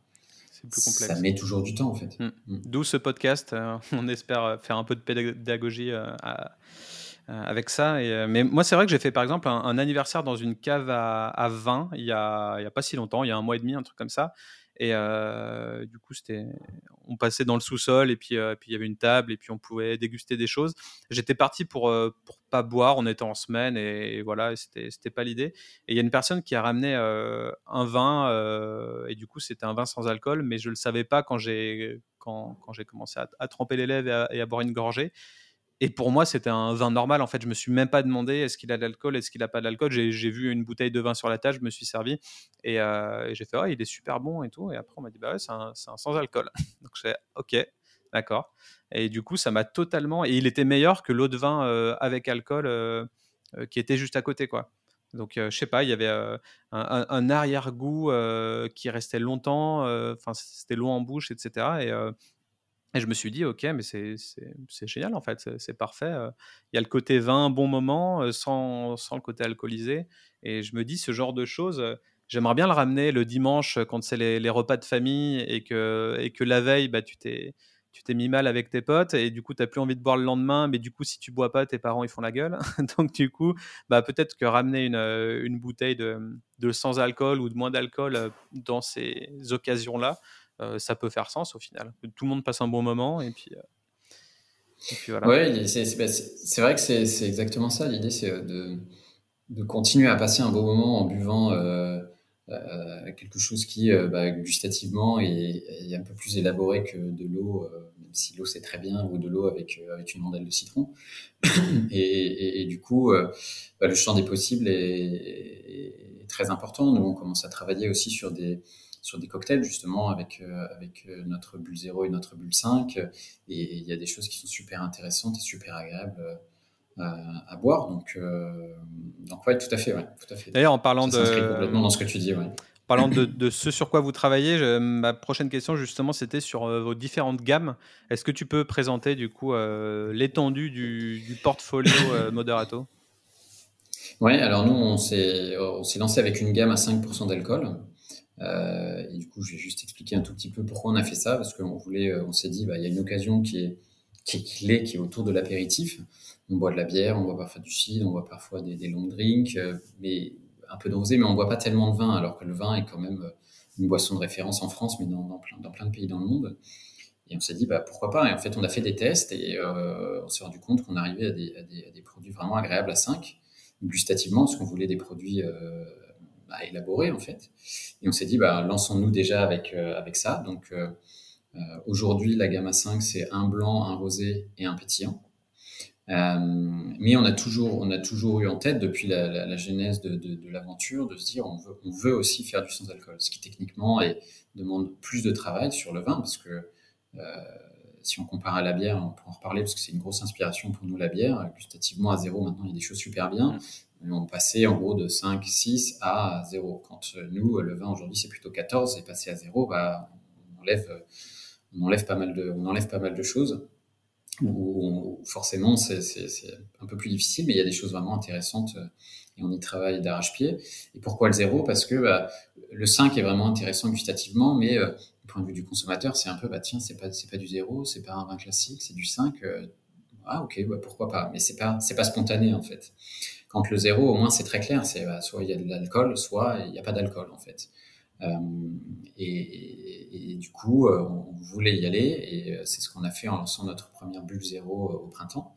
ça met toujours du temps en fait. Mm. Mm. D'où ce podcast. Euh, [laughs] on espère faire un peu de pédagogie euh, avec ça. Et, euh, mais moi, c'est vrai que j'ai fait par exemple un, anniversaire dans une cave à, à vin il y, a, pas si longtemps, il y a un mois et demi, un truc comme ça. Et euh, du coup, c'était, on passait dans le sous-sol et puis, euh, il y avait une table et puis on pouvait déguster des choses. J'étais parti pour euh, pas boire, on était en semaine et, voilà, c'était c'était pas l'idée. Et il y a une personne qui a ramené un vin et du coup c'était un vin sans alcool, mais je le savais pas quand j'ai commencé à, à, tremper les lèvres et à boire une gorgée. Et pour moi, c'était un vin normal. En fait, je me suis même pas demandé est-ce qu'il a de l'alcool, est-ce qu'il a pas d'alcool. J'ai, vu une bouteille de vin sur la table, je me suis servi et, euh, j'ai fait ouais, il est super bon et tout. Et après, on m'a dit bah ouais, c'est un, sans alcool. [laughs] Donc j'ai ok, d'accord. Et du coup, ça m'a totalement. Et il était meilleur que l'autre vin euh, avec alcool euh, qui était juste à côté, quoi. Donc, je sais pas, il y avait un, un, arrière-goût qui restait longtemps, enfin, c'était long en bouche, etc. Et, et je me suis dit, ok, mais c'est génial en fait, c'est parfait. Euh. Il y a le côté vin, bon moment, euh, sans, sans, le côté alcoolisé. Et je me dis, ce genre de choses, euh, j'aimerais bien le ramener le dimanche quand c'est les, repas de famille et que, et que la veille, bah, tu t'es mis mal avec tes potes et du coup tu n'as plus envie de boire le lendemain mais du coup si tu bois pas tes parents ils font la gueule [laughs] donc du coup bah peut-être que ramener une, une bouteille de, de, sans alcool ou de moins d'alcool dans ces occasions là ça peut faire sens au final. Tout le monde passe un bon moment et puis. Euh, voilà. Ouais, bah, c'est vrai que c'est exactement ça. L'idée, c'est euh, de, continuer à passer un bon moment en buvant quelque chose qui, bah, gustativement, est, un peu plus élaboré que de l'eau, même si l'eau c'est très bien, ou de l'eau avec, une rondelle de citron. [coughs] et, du coup, bah, le champ des possibles est, très important. Nous, on commence à travailler aussi sur des, sur des cocktails justement avec euh, avec euh, notre bulle 0 et notre bulle 5 et il y a des choses qui sont super intéressantes et super agréables euh, à, boire. Donc donc ouais tout à fait ouais tout à fait. D'ailleurs en parlant de complètement dans ce que tu dis ouais. Parlant de, de, ce sur quoi vous travaillez, ma prochaine question justement c'était sur vos différentes gammes. Est-ce que tu peux présenter du coup l'étendue du, du, portfolio [laughs] Moderato? Oui, alors nous on s'est lancé avec une gamme à 5% d'alcool et du coup, je vais juste expliquer un tout petit peu pourquoi on a fait ça, parce qu'on voulait, on s'est dit, bah, il y a une occasion qui est, qui est clé, qui est autour de l'apéritif. On boit de la bière, on boit parfois du cidre, on boit parfois des, des long drinks, mais un peu de rosé, mais on boit pas tellement de vin, alors que le vin est quand même une boisson de référence en France, mais dans, plein, dans plein de pays dans le monde. Et on s'est dit, bah, pourquoi pas? Et en fait, on a fait des tests et euh, on s'est rendu compte qu'on arrivait à des, produits vraiment agréables à 5, gustativement, parce qu'on voulait des produits euh, à élaborer, en fait. Et on s'est dit, bah, lançons-nous déjà avec, euh, avec ça. Donc, euh, euh, aujourd'hui, la gamme A5, c'est un blanc, un rosé et un pétillant. Mais on a toujours, on a toujours eu en tête depuis la, la, genèse de, l'aventure de se dire on veut, on veut aussi faire du sans alcool, ce qui techniquement est, demande plus de travail sur le vin parce que si on compare à la bière, on peut en reparler parce que c'est une grosse inspiration pour nous la bière. Gustativement à zéro, maintenant il y a des choses super bien. Mmh. On passait en gros de 5, 6 à 0. Quand nous, le vin aujourd'hui c'est plutôt 14 et passer à 0, bah, on enlève, on enlève pas mal de, on enlève pas mal de choses où forcément c'est un peu plus difficile, mais il y a des choses vraiment intéressantes euh, et on y travaille d'arrache-pied. Et pourquoi le zéro? Parce que bah, le 5 est vraiment intéressant gustativement, mais euh, du point de vue du consommateur, c'est un peu, bah tiens, c'est pas, pas du zéro, c'est pas un vin classique, c'est du 5. Euh, ah ok, bah, pourquoi pas? Mais c'est pas, pas spontané en fait. Quand le zéro, au moins c'est très clair, c'est bah, soit il y a de l'alcool, soit il n'y a pas d'alcool en fait. Euh, et, et, et, du coup, euh, on voulait y aller et euh, c'est ce qu'on a fait en lançant notre première bulle zéro au printemps,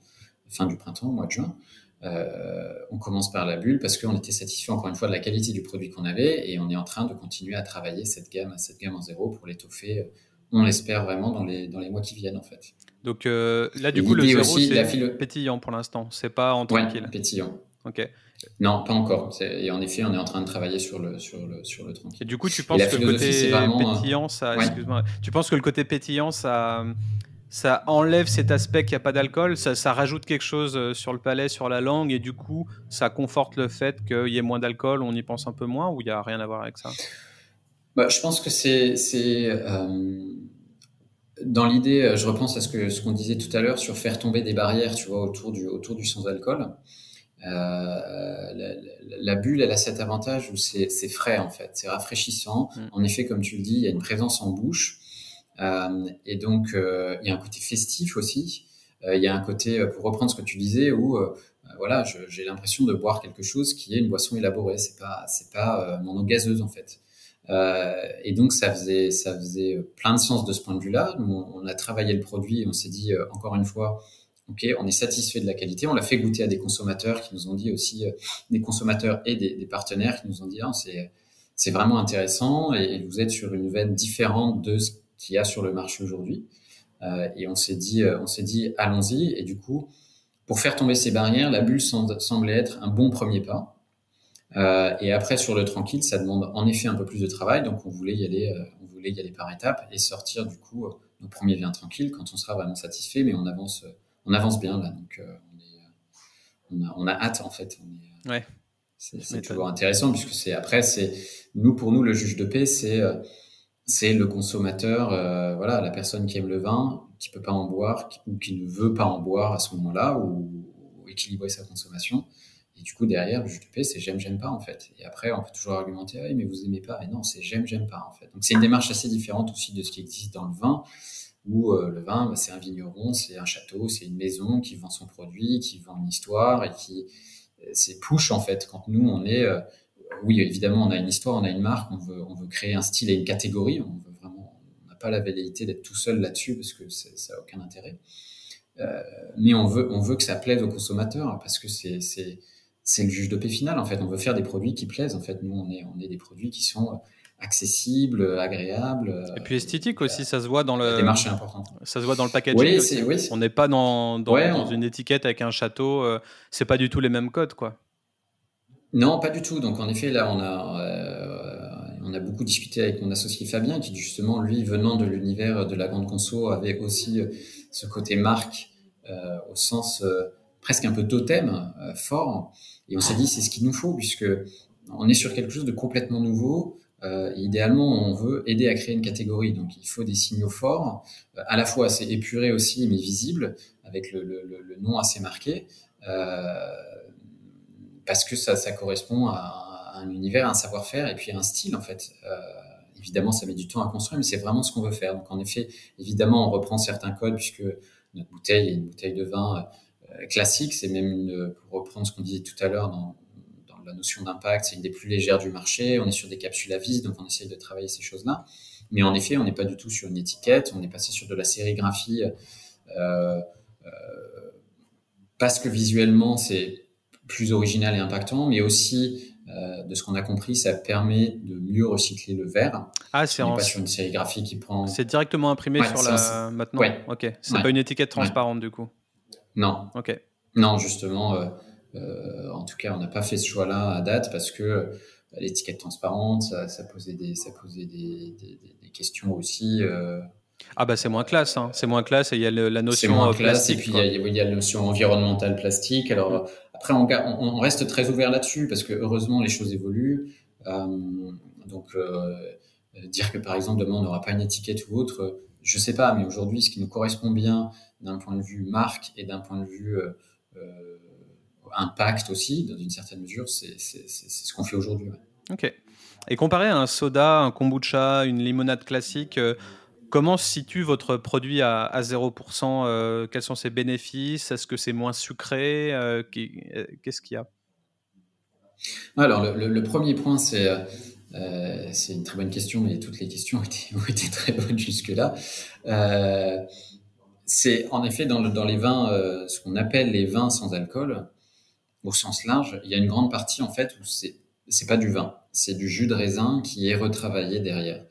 fin du printemps, au mois de juin. Euh, on commence par la bulle parce qu'on était satisfait encore une fois de la qualité du produit qu'on avait et on est en train de continuer à travailler cette gamme, cette gamme en zéro pour l'étoffer. On l'espère vraiment dans les, dans les mois qui viennent en fait. Donc euh, là du coup le zéro c'est pétillant pour l'instant, c'est pas en tranquille. Ouais, pétillant. Ok. Non, pas encore. Et en effet, on est en train de travailler sur le sur le sur le tranquille. Et du coup, tu penses que le côté vraiment... pétillant, ça, ouais. tu penses que le côté pétillant, ça ça enlève cet aspect qu'il n'y a pas d'alcool, ça, ça, rajoute quelque chose euh, sur le palais, sur la langue, et du coup, ça conforte le fait qu'il y ait moins d'alcool, on y pense un peu moins, ou il n'y a rien à voir avec ça? Bah, Je pense que c'est... Euh, dans l'idée, euh, je repense à ce qu'on ce qu'on disait tout à l'heure sur faire tomber des barrières, tu vois, autour du, autour du sans-alcool. Euh, la, la, bulle, elle a cet avantage où c'est frais, en fait, c'est rafraîchissant. Mm. En effet, comme tu le dis, il y a une présence en bouche. Euh, et donc, euh, il y a un côté festif aussi. Euh, il y a un côté, pour reprendre ce que tu disais, où voilà, j'ai l'impression de boire quelque chose qui est une boisson élaborée. C'est pas, c'est pas mon eau gazeuse en fait. Euh, et donc ça faisait, ça faisait plein de sens de ce point de vue-là. On, on, a travaillé le produit et on s'est dit euh, encore une fois, ok, on est satisfait de la qualité. On l'a fait goûter à des consommateurs qui nous ont dit aussi, euh, des consommateurs et des, partenaires qui nous ont dit, ah, c'est, vraiment intéressant et vous êtes sur une veine différente de ce qu'il y a sur le marché aujourd'hui. Euh, et on s'est dit, euh, dit, allons-y. Et du coup, pour faire tomber ces barrières, la bulle semblait être un bon premier pas. Et après, sur le tranquille, ça demande en effet un peu plus de travail. Donc, on voulait y aller, on voulait y aller par étapes et sortir du coup nos premiers viens tranquilles quand on sera vraiment satisfait. Mais on avance, on avance bien là. Donc, on, est, on, a, on a hâte en fait. On est, ouais. C'est toujours intéressant puisque c'est après, c'est nous pour nous le juge de paix, c'est c'est le consommateur, euh, voilà, la personne qui aime le vin, qui peut pas en boire, qui, ou qui ne veut pas en boire à ce moment-là, ou, ou, équilibrer sa consommation. Et du coup, derrière, le juge de paix, c'est j'aime, j'aime pas, en fait. Et après, on peut toujours argumenter, ah, mais vous aimez pas. Et non, c'est j'aime, j'aime pas, en fait. Donc, c'est une démarche assez différente aussi de ce qui existe dans le vin, euh, le vin, bah, c'est un vigneron, c'est un château, c'est une maison qui vend son produit, qui vend une histoire et qui, c'est push, en fait. Quand nous, on est, euh, oui, évidemment, on a une histoire, on a une marque, on veut, créer un style et une catégorie. On veut vraiment, on n'a pas la velléité d'être tout seul là-dessus parce que ça n'a aucun intérêt. Euh, mais on veut, on veut que ça plaise aux consommateurs parce que c'est, c'est, c'est le juge de paix final. En fait, on veut faire des produits qui plaisent. En fait, nous, on est, on est des produits qui sont accessibles, agréables. Et puis esthétique aussi, ça se voit dans le. Marchés importants. Ça se voit dans le packaging. Oui, c'est, oui, on n'est pas dans, dans, ouais, dans on... une étiquette avec un château. Euh, c'est pas du tout les mêmes codes, quoi. Non, pas du tout. Donc en effet, là, on a, euh, on a beaucoup discuté avec mon associé Fabien, qui justement, lui, venant de l'univers de la grande conso, avait aussi euh, ce côté marque euh, au sens euh, presque un peu totem euh, fort. Et on s'est dit, c'est ce qu'il nous faut, puisque on est sur quelque chose de complètement nouveau. Idéalement, on veut aider à créer une catégorie. Donc il faut des signaux forts, à la fois assez épurés aussi, mais visibles, avec le, le, le nom assez marqué. Euh, parce que ça, ça correspond à, un univers, un savoir-faire et puis un style en fait. évidemment, ça met du temps à construire, mais c'est vraiment ce qu'on veut faire. Donc en effet, évidemment, on reprend certains codes puisque notre bouteille est une bouteille de vin classique. C'est même une, pour reprendre ce qu'on disait tout à l'heure dans, la notion d'impact, c'est une des plus légères du marché. On est sur des capsules à vis, donc on essaye de travailler ces choses-là. Mais en effet, on n'est pas du tout sur une étiquette. On est passé sur de la sérigraphie euh, euh, parce que visuellement, c'est plus original et impactant, mais aussi euh, de ce qu'on a compris, ça permet de mieux recycler le verre. Ah, c'est pas sur une sérigraphie qui prend. C'est directement imprimé sur la. Maintenant? Ouais. Ok. C'est pas une étiquette transparente du coup? Non. Ok. Non, justement. En tout cas, on n'a pas fait ce choix-là à date parce que l'étiquette transparente, ça, posait des, ça posait des, des, questions aussi. Euh, ah bah c'est moins classe, hein. c'est moins classe et il y a la notion moins classe et puis il y, a, la notion environnementale plastique. Alors après on, on, reste très ouvert là-dessus parce que heureusement les choses évoluent. Euh, donc euh, dire que par exemple demain on n'aura pas une étiquette ou autre, je sais pas, mais aujourd'hui ce qui nous correspond bien d'un point de vue marque et d'un point de vue impact aussi, dans une certaine mesure, c'est ce qu'on fait aujourd'hui. Ok. Et comparé à un soda, un kombucha, une limonade classique, euh, comment se situe votre produit à, 0% euh, Quels sont ses bénéfices? Est-ce que c'est moins sucré? Euh, Qu'est-ce qu'il y a? Alors, le, premier point, c'est une très bonne question, mais toutes les questions ont été, ont été très bonnes jusque-là. c'est en effet dans, dans les vins, ce qu'on appelle les vins sans alcool, au sens large, il y a une grande partie en fait où c'est c'est pas du vin, c'est du jus de raisin qui est retravaillé derrière.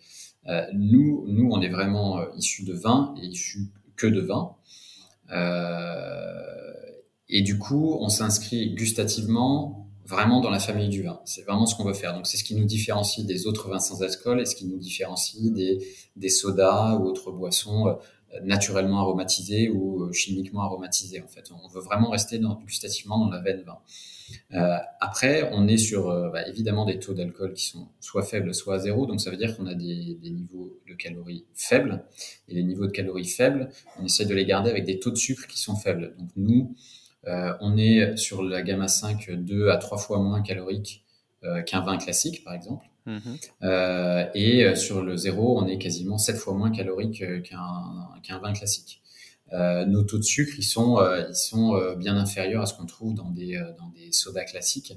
Euh, nous, nous, on est vraiment euh, issus de vin et issus que de vin. Euh, et du coup, on s'inscrit gustativement vraiment dans la famille du vin. C'est vraiment ce qu'on veut faire. Donc, c'est ce qui nous différencie des autres vins sans alcool et ce qui nous différencie des, des sodas ou autres boissons euh, naturellement aromatisé ou euh, chimiquement aromatisé en fait. On veut vraiment rester dans, gustativement dans la veine vin. Euh, après, on est sur euh, bah, évidemment des taux d'alcool qui sont soit faibles, soit à zéro. Donc ça veut dire qu'on a des, des, niveaux de calories faibles. Et les niveaux de calories faibles, on essaie de les garder avec des taux de sucre qui sont faibles. Donc nous, euh, on est sur la gamme A5 2 à 3 fois moins calorique euh, qu'un vin classique, par exemple. Mhm. Euh, et euh, sur le zéro, on est quasiment 7 fois moins calorique qu'un vin classique. Euh, nos taux de sucre, ils sont, ils sont bien inférieurs à ce qu'on trouve dans des, dans des sodas classiques.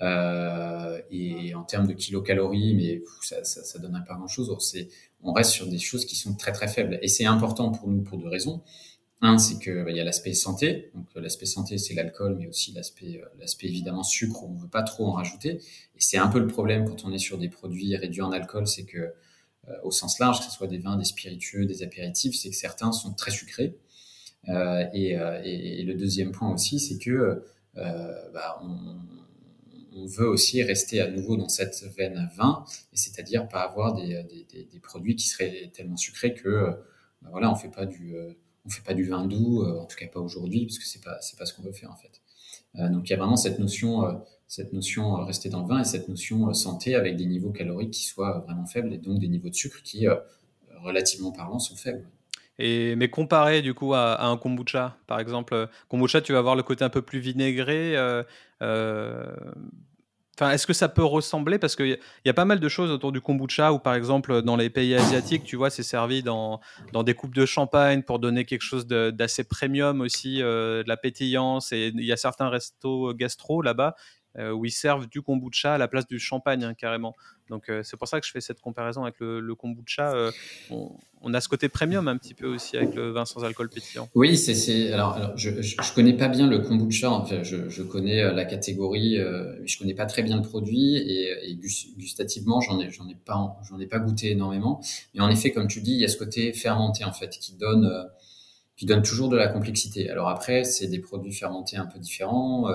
et en termes de kilocalories, mais ça, ça, ça donne pas grand-chose. On reste sur des choses qui sont très très faibles. Et c'est important pour nous pour deux raisons. Un, c'est que bah, il y a l'aspect santé. Donc euh, l'aspect santé, c'est l'alcool, mais aussi l'aspect euh, l'aspect évidemment sucre. On veut pas trop en rajouter. Et c'est un peu le problème quand on est sur des produits réduits en alcool, c'est que euh, au sens large, que ce soit des vins, des spiritueux, des apéritifs, c'est que certains sont très sucrés. Euh, et, et, le deuxième point aussi, c'est que bah, on, on, veut aussi rester à nouveau dans cette veine vin, et c'est-à-dire pas avoir des, des, des, produits qui seraient tellement sucrés que bah, voilà, on fait pas du on fait pas du vin doux, euh, en tout cas pas aujourd'hui, parce que c'est pas c'est pas ce qu'on veut faire en fait. Euh, donc il y a vraiment cette notion euh, cette notion rester dans le vin et cette notion santé avec des niveaux caloriques qui soient vraiment faibles et donc des niveaux de sucre qui relativement parlant sont faibles. Et, mais comparé du coup à, un kombucha, par exemple, kombucha, tu vas avoir le côté un peu plus vinaigré. Est-ce que ça peut ressembler? Parce qu'il y, a pas mal de choses autour du kombucha, ou par exemple dans les pays asiatiques, tu vois, c'est servi dans, dans des coupes de champagne pour donner quelque chose d'assez premium aussi, euh, de la pétillance. Et il y a certains restos gastro là-bas euh, où ils servent du kombucha à la place du champagne, hein, carrément. Donc euh, c'est pour ça que je fais cette comparaison avec le, kombucha. Euh, on, a ce côté premium un petit peu aussi avec le vin sans alcool pétillant. Oui, c'est alors, je, je, connais pas bien le kombucha. Je, connais la catégorie, je connais pas très bien le produit et, gustativement, j'en ai j'en ai pas j'en ai pas goûté énormément. Mais en effet, comme tu dis, il y a ce côté fermenté en fait qui donne qui donne toujours de la complexité. Alors après, c'est des produits fermentés un peu différents.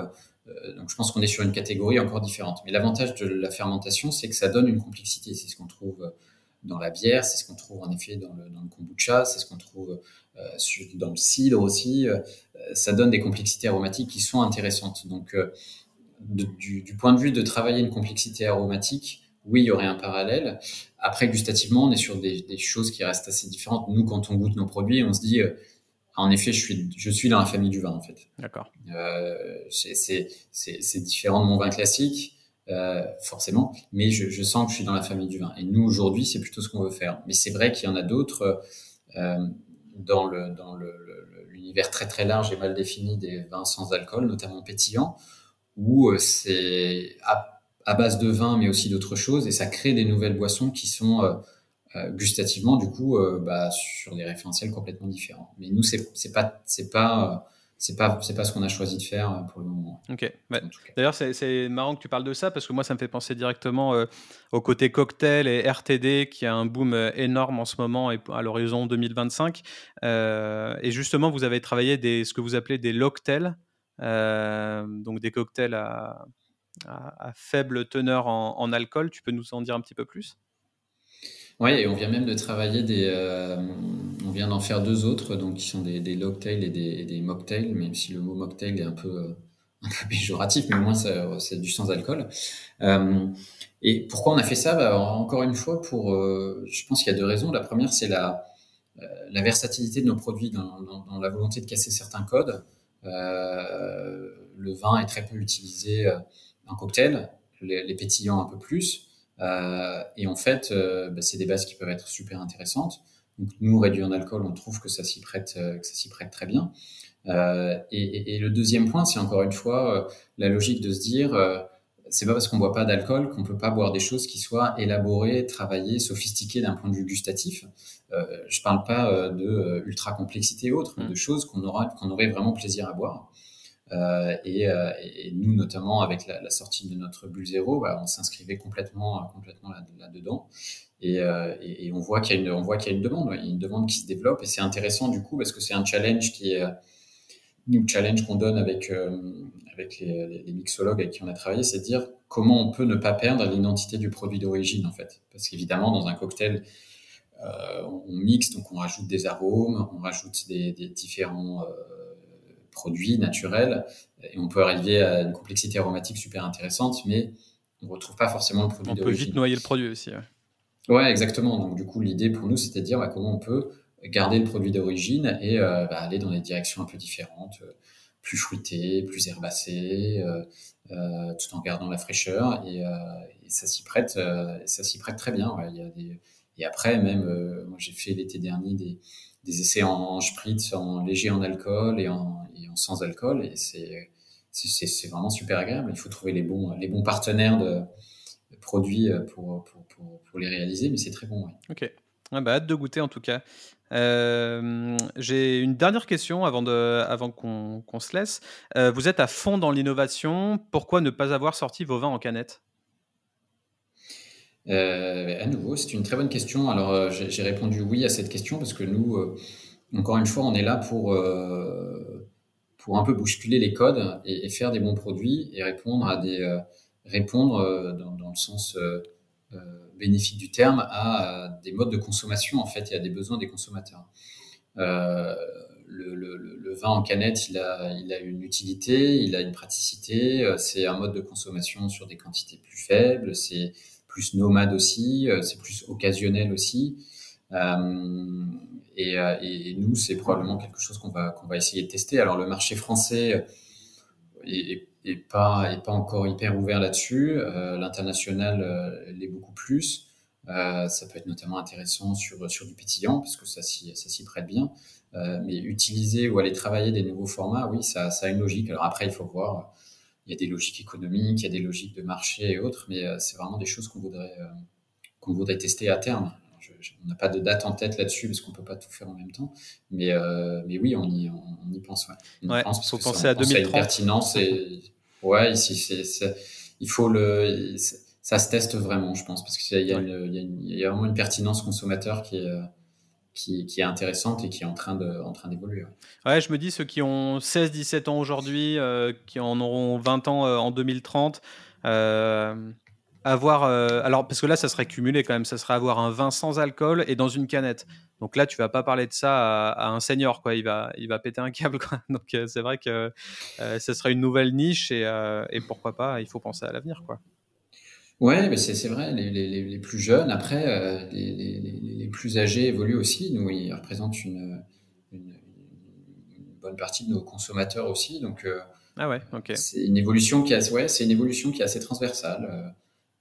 Euh, donc je pense qu'on est sur une catégorie encore différente. Mais l'avantage de la fermentation, c'est que ça donne une complexité. C'est ce qu'on trouve euh, dans la bière, c'est ce qu'on trouve en effet dans le, kombucha, c'est ce qu'on trouve euh, dans le cidre aussi. ça donne des complexités aromatiques qui sont intéressantes. Donc du, point de vue de travailler une complexité aromatique, oui, il y aurait un parallèle. Après, gustativement, on est sur des, choses qui restent assez différentes. Nous, quand on goûte nos produits, on se dit, en effet, je suis, je suis dans la famille du vin, en fait. D'accord. Euh, c'est différent de mon vin classique. forcément, mais je, je, sens que je suis dans la famille du vin. Et nous, aujourd'hui, c'est plutôt ce qu'on veut faire. Mais c'est vrai qu'il y en a d'autres dans le dans l'univers très très large et mal défini des vins sans alcool, notamment pétillants, où c'est à, à, base de vin, mais aussi d'autres choses, et ça crée des nouvelles boissons qui sont euh, gustativement, du coup, euh, bah, sur des référentiels complètement différents. Mais nous, c'est c'est pas c'est pas c'est pas c'est pas ce qu'on a choisi de faire euh, pour le moment. Ok. D'ailleurs, c'est marrant que tu parles de ça parce que moi, ça me fait penser directement au côté cocktail et RTD qui a un boom énorme en ce moment et à l'horizon 2025. et justement, vous avez travaillé des ce que vous appelez des locktails, donc des cocktails à, à, faible teneur en, en, alcool. Tu peux nous en dire un petit peu plus? Oui, et on vient même de travailler des. Euh, on vient d'en faire deux autres, donc qui sont des, des logtails et des, des mocktails, même si le mot mocktail est un peu, euh, [laughs] un peu péjoratif, mais au moins c'est du sans alcool. Euh, et pourquoi on a fait ça? Bah, Encore une fois, pour, euh, je pense qu'il y a deux raisons. La première, c'est la, la versatilité de nos produits dans, dans, dans, la volonté de casser certains codes. le vin est très peu utilisé en cocktail, les, les pétillants un peu plus. Euh, et en fait, euh, bah, c'est des bases qui peuvent être super intéressantes. Donc, nous, réduit en alcool, on trouve que ça s'y prête, euh, que ça s'y prête très bien. Euh, et, et, et, le deuxième point, c'est encore une fois la logique de se dire, euh, c'est pas parce qu'on boit pas d'alcool qu'on peut pas boire des choses qui soient élaborées, travaillées, sophistiquées d'un point de vue gustatif. Je parle pas de ultra complexité et autres, mais de mmh. choses qu'on aura, qu'on aurait vraiment plaisir à boire. Euh, et, euh, et, nous, notamment avec la, sortie de notre bulle zéro, bah, on s'inscrivait complètement, complètement là-dedans. Là et, on voit qu'il y a une, demande, une demande qui se développe. Et c'est intéressant du coup parce que c'est un challenge qui est nous challenge qu'on donne avec avec les, mixologues avec qui on a travaillé, c'est de dire comment on peut ne pas perdre l'identité du produit d'origine en fait, parce qu'évidemment dans un cocktail euh, on mixe donc on rajoute des arômes, on rajoute des, différents euh, produits naturels et on peut arriver à une complexité aromatique super intéressante, mais on ne retrouve pas forcément le produit. On peut vite noyer le produit aussi. Ouais, ouais exactement. Donc du coup, l'idée pour nous, c'était de dire bah, comment on peut garder le produit d'origine et euh, bah, aller dans des directions un peu différentes, euh, plus fruitées, plus herbacées, euh, tout en gardant la fraîcheur. Et, et ça s'y prête, ça s'y prête très bien. Ouais. Il y a des... Et après, même, moi j'ai fait l'été dernier des, des essais en, spritz, en léger en alcool et en, sans alcool. Et c'est, c'est, vraiment super agréable. Il faut trouver les bons, les bons partenaires de, produits pour, pour, pour, pour, les réaliser, mais c'est très bon. Ok. Ah bah, hâte de goûter en tout cas. Euh, j'ai une dernière question avant, de, avant qu'on, qu'on se laisse. Euh, vous êtes à fond dans l'innovation. Pourquoi ne pas avoir sorti vos vins en canette? Euh, à nouveau, c'est une très bonne question. Alors, euh, j'ai répondu oui à cette question parce que nous, euh, encore une fois, on est là pour, pour un peu bousculer les codes et, faire des bons produits et répondre à des répondre dans, le sens bénéfique du terme à, des modes de consommation en fait et à des besoins des consommateurs. Le, vin en canette, il a, il a une utilité, il a une praticité. C'est un mode de consommation sur des quantités plus faibles. C'est plus nomade aussi, euh, c'est plus occasionnel aussi. Euh, et, euh, et, nous, c'est probablement quelque chose qu'on va qu'on va essayer de tester. Alors le marché français est, pas est pas encore hyper ouvert là-dessus. L'international euh, l'est beaucoup plus. Ça peut être notamment intéressant sur sur du pétillant parce que ça s'y prête bien. mais utiliser ou aller travailler des nouveaux formats, oui, ça a une logique. Alors après, il faut voir il y a des logiques économiques, il y a des logiques de marché et autres, mais euh, c'est vraiment des choses qu'on voudrait, euh, qu'on voudrait tester à terme. Je, je, on n'a pas de date en tête là-dessus parce qu'on peut pas tout faire en même temps, mais euh, mais oui, on y on, y pense. Ouais. On ouais, pense faut penser ça, à 2030. À pertinence et [laughs] ouais, ici c'est il faut le ça se teste vraiment, je pense, parce qu'il y, y, y, y, a vraiment une pertinence consommateur qui est qui, est intéressante et qui est en train d'évoluer. Ouais, je me dis ceux qui ont 16-17 ans aujourd'hui, euh, qui en auront 20 ans euh, en 2030, euh, avoir, alors parce que là ça serait cumulé quand même, ça serait avoir un vin sans alcool et dans une canette. Donc là tu vas pas parler de ça à, un senior quoi, il va, il va péter un câble quoi. [laughs] Donc c'est vrai que ça serait une nouvelle niche et, et pourquoi pas, il faut penser à l'avenir quoi. Ouais, mais c'est vrai, les, les, les, plus jeunes, après, euh, les, les, plus âgés évoluent aussi. Nous, ils représentent une, une, une, bonne partie de nos consommateurs aussi. Donc, euh, Ah ouais, ok. C'est une évolution qui est, ouais, c'est une évolution qui est assez transversale.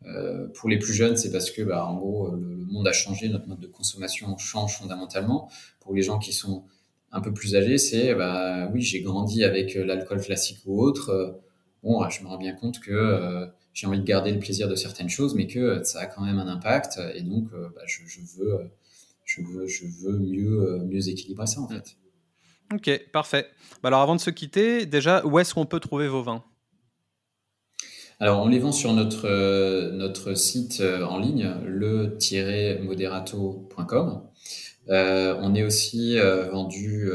Euh, pour les plus jeunes, c'est parce que, bah, en gros, le, monde a changé, notre mode de consommation change fondamentalement. Pour les gens qui sont un peu plus âgés, c'est, bah, oui, j'ai grandi avec l'alcool classique ou autre. bon, je me rends bien compte que j'ai envie de garder le plaisir de certaines choses, mais que ça a quand même un impact. Et donc, bah, je, je, veux, je veux, je veux mieux, mieux équilibrer ça, en fait. Ok, parfait. Bah, alors avant de se quitter, déjà, où est-ce qu'on peut trouver vos vins? Alors, on les vend sur notre, euh, notre site euh, en ligne, le-moderato.com. Euh, on est aussi vendu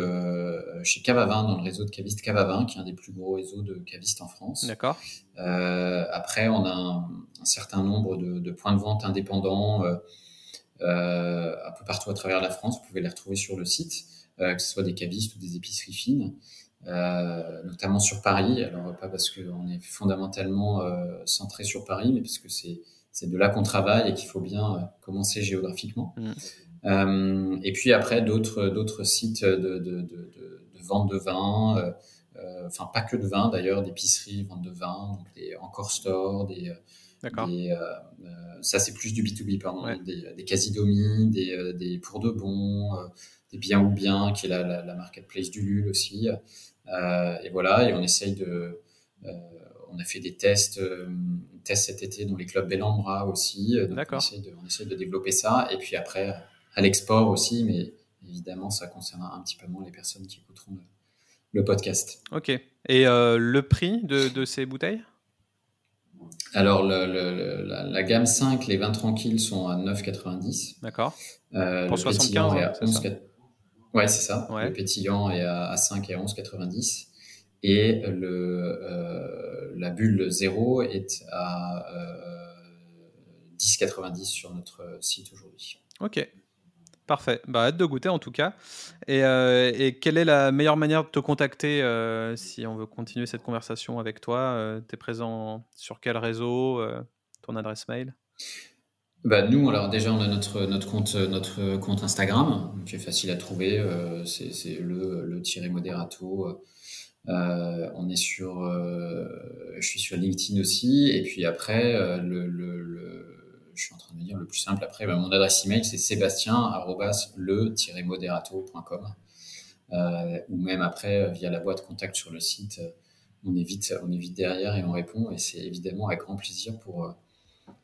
chez Cavavin, dans le réseau de cavistes Cavavin, qui est un des plus gros réseaux de cavistes en France. D'accord. après, on a un, certain nombre de, de, points de vente indépendants un peu partout à travers la France. Vous pouvez les retrouver sur le site. Euh, que ce soit des cavistes ou des épiceries fines, euh, notamment sur Paris. Alors pas parce qu'on est fondamentalement euh, centré sur Paris, mais parce que c'est de là qu'on travaille et qu'il faut bien commencer géographiquement. Mmh. Et puis après d'autres d'autres sites de, de, de, de, vente de vin, enfin pas que de vin d'ailleurs, d'épiceries, vente de vin, donc des encore store, des des, euh, ça c'est plus du B2B pardon, des, des casidomies, des, des pour de bon, bien ou bien, qui est la, la, marketplace du LUL aussi. Euh, et voilà, et on essaye de. Euh, on a fait des tests, euh, tests cet été dans les clubs Bellambra aussi. D'accord. On, essaye de développer ça. Et puis après, à l'export aussi, mais évidemment, ça concernera un petit peu moins les personnes qui écouteront le, podcast. Ok. Et le prix de, de ces bouteilles? Alors, le, la, gamme 5, les 20 tranquilles sont à 9,90. D'accord. Euh, Pour 75 est à 11, Ouais, c'est ça. Le pétillant est à, 5 et 11,90. Et le, euh, la bulle 0 est à euh, 10,90 sur notre site aujourd'hui. Ok, parfait. Bah, hâte de goûter en tout cas. Et, euh, quelle est la meilleure manière de te contacter euh, si on veut continuer cette conversation avec toi euh, Tu es présent sur quel réseau Ton adresse mail? Bah, nous, alors déjà, on a notre, notre, compte, notre compte Instagram, qui est facile à trouver. Euh, c'est le, le moderato. Euh, on est sur, euh, je suis sur LinkedIn aussi. Et puis après, euh, le, le, je suis en train de me dire le plus simple après, bah, mon adresse email, c'est sébastien-le-moderato.com. Euh, ou même après, via la boîte contact sur le site, on est vite, on est derrière et on répond. Et c'est évidemment avec grand plaisir pour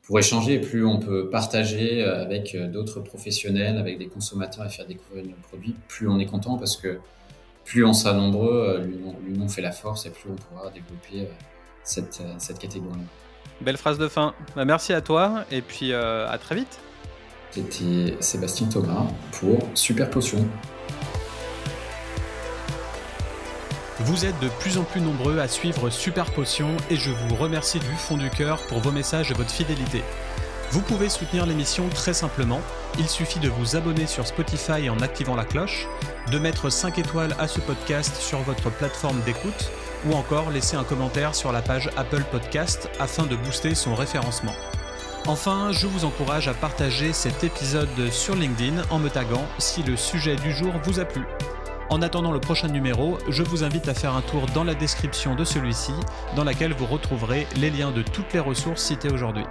pour échanger. plus on peut partager euh, avec euh, d'autres professionnels, avec des consommateurs et faire découvrir nos produits, plus on est content parce que plus on sera nombreux, euh, l'union fait la force et plus on pourra développer cette, cette catégorie. Belle phrase de fin. Bah, merci à toi et puis à très vite. C'était Sébastien Thomas pour Super Potion. Vous êtes de plus en plus nombreux à suivre Super Potion et je vous remercie du fond du cœur pour vos messages et votre fidélité. Vous pouvez soutenir l'émission très simplement. Il suffit de vous abonner sur Spotify en activant la cloche, de mettre 5 étoiles à ce podcast sur votre plateforme d'écoute ou encore laisser un commentaire sur la page Apple Podcast afin de booster son référencement. Enfin, je vous encourage à partager cet épisode sur LinkedIn en me taguant si le sujet du jour vous a plu. En attendant le prochain numéro, je vous invite à faire un tour dans la description de celui-ci, dans laquelle vous retrouverez les liens de toutes les ressources citées aujourd'hui.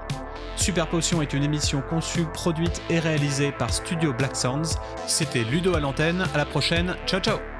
Super Potion est une émission conçue, produite et réalisée par Studio Black Sounds. C'était Ludo à l'antenne, à la prochaine, ciao ciao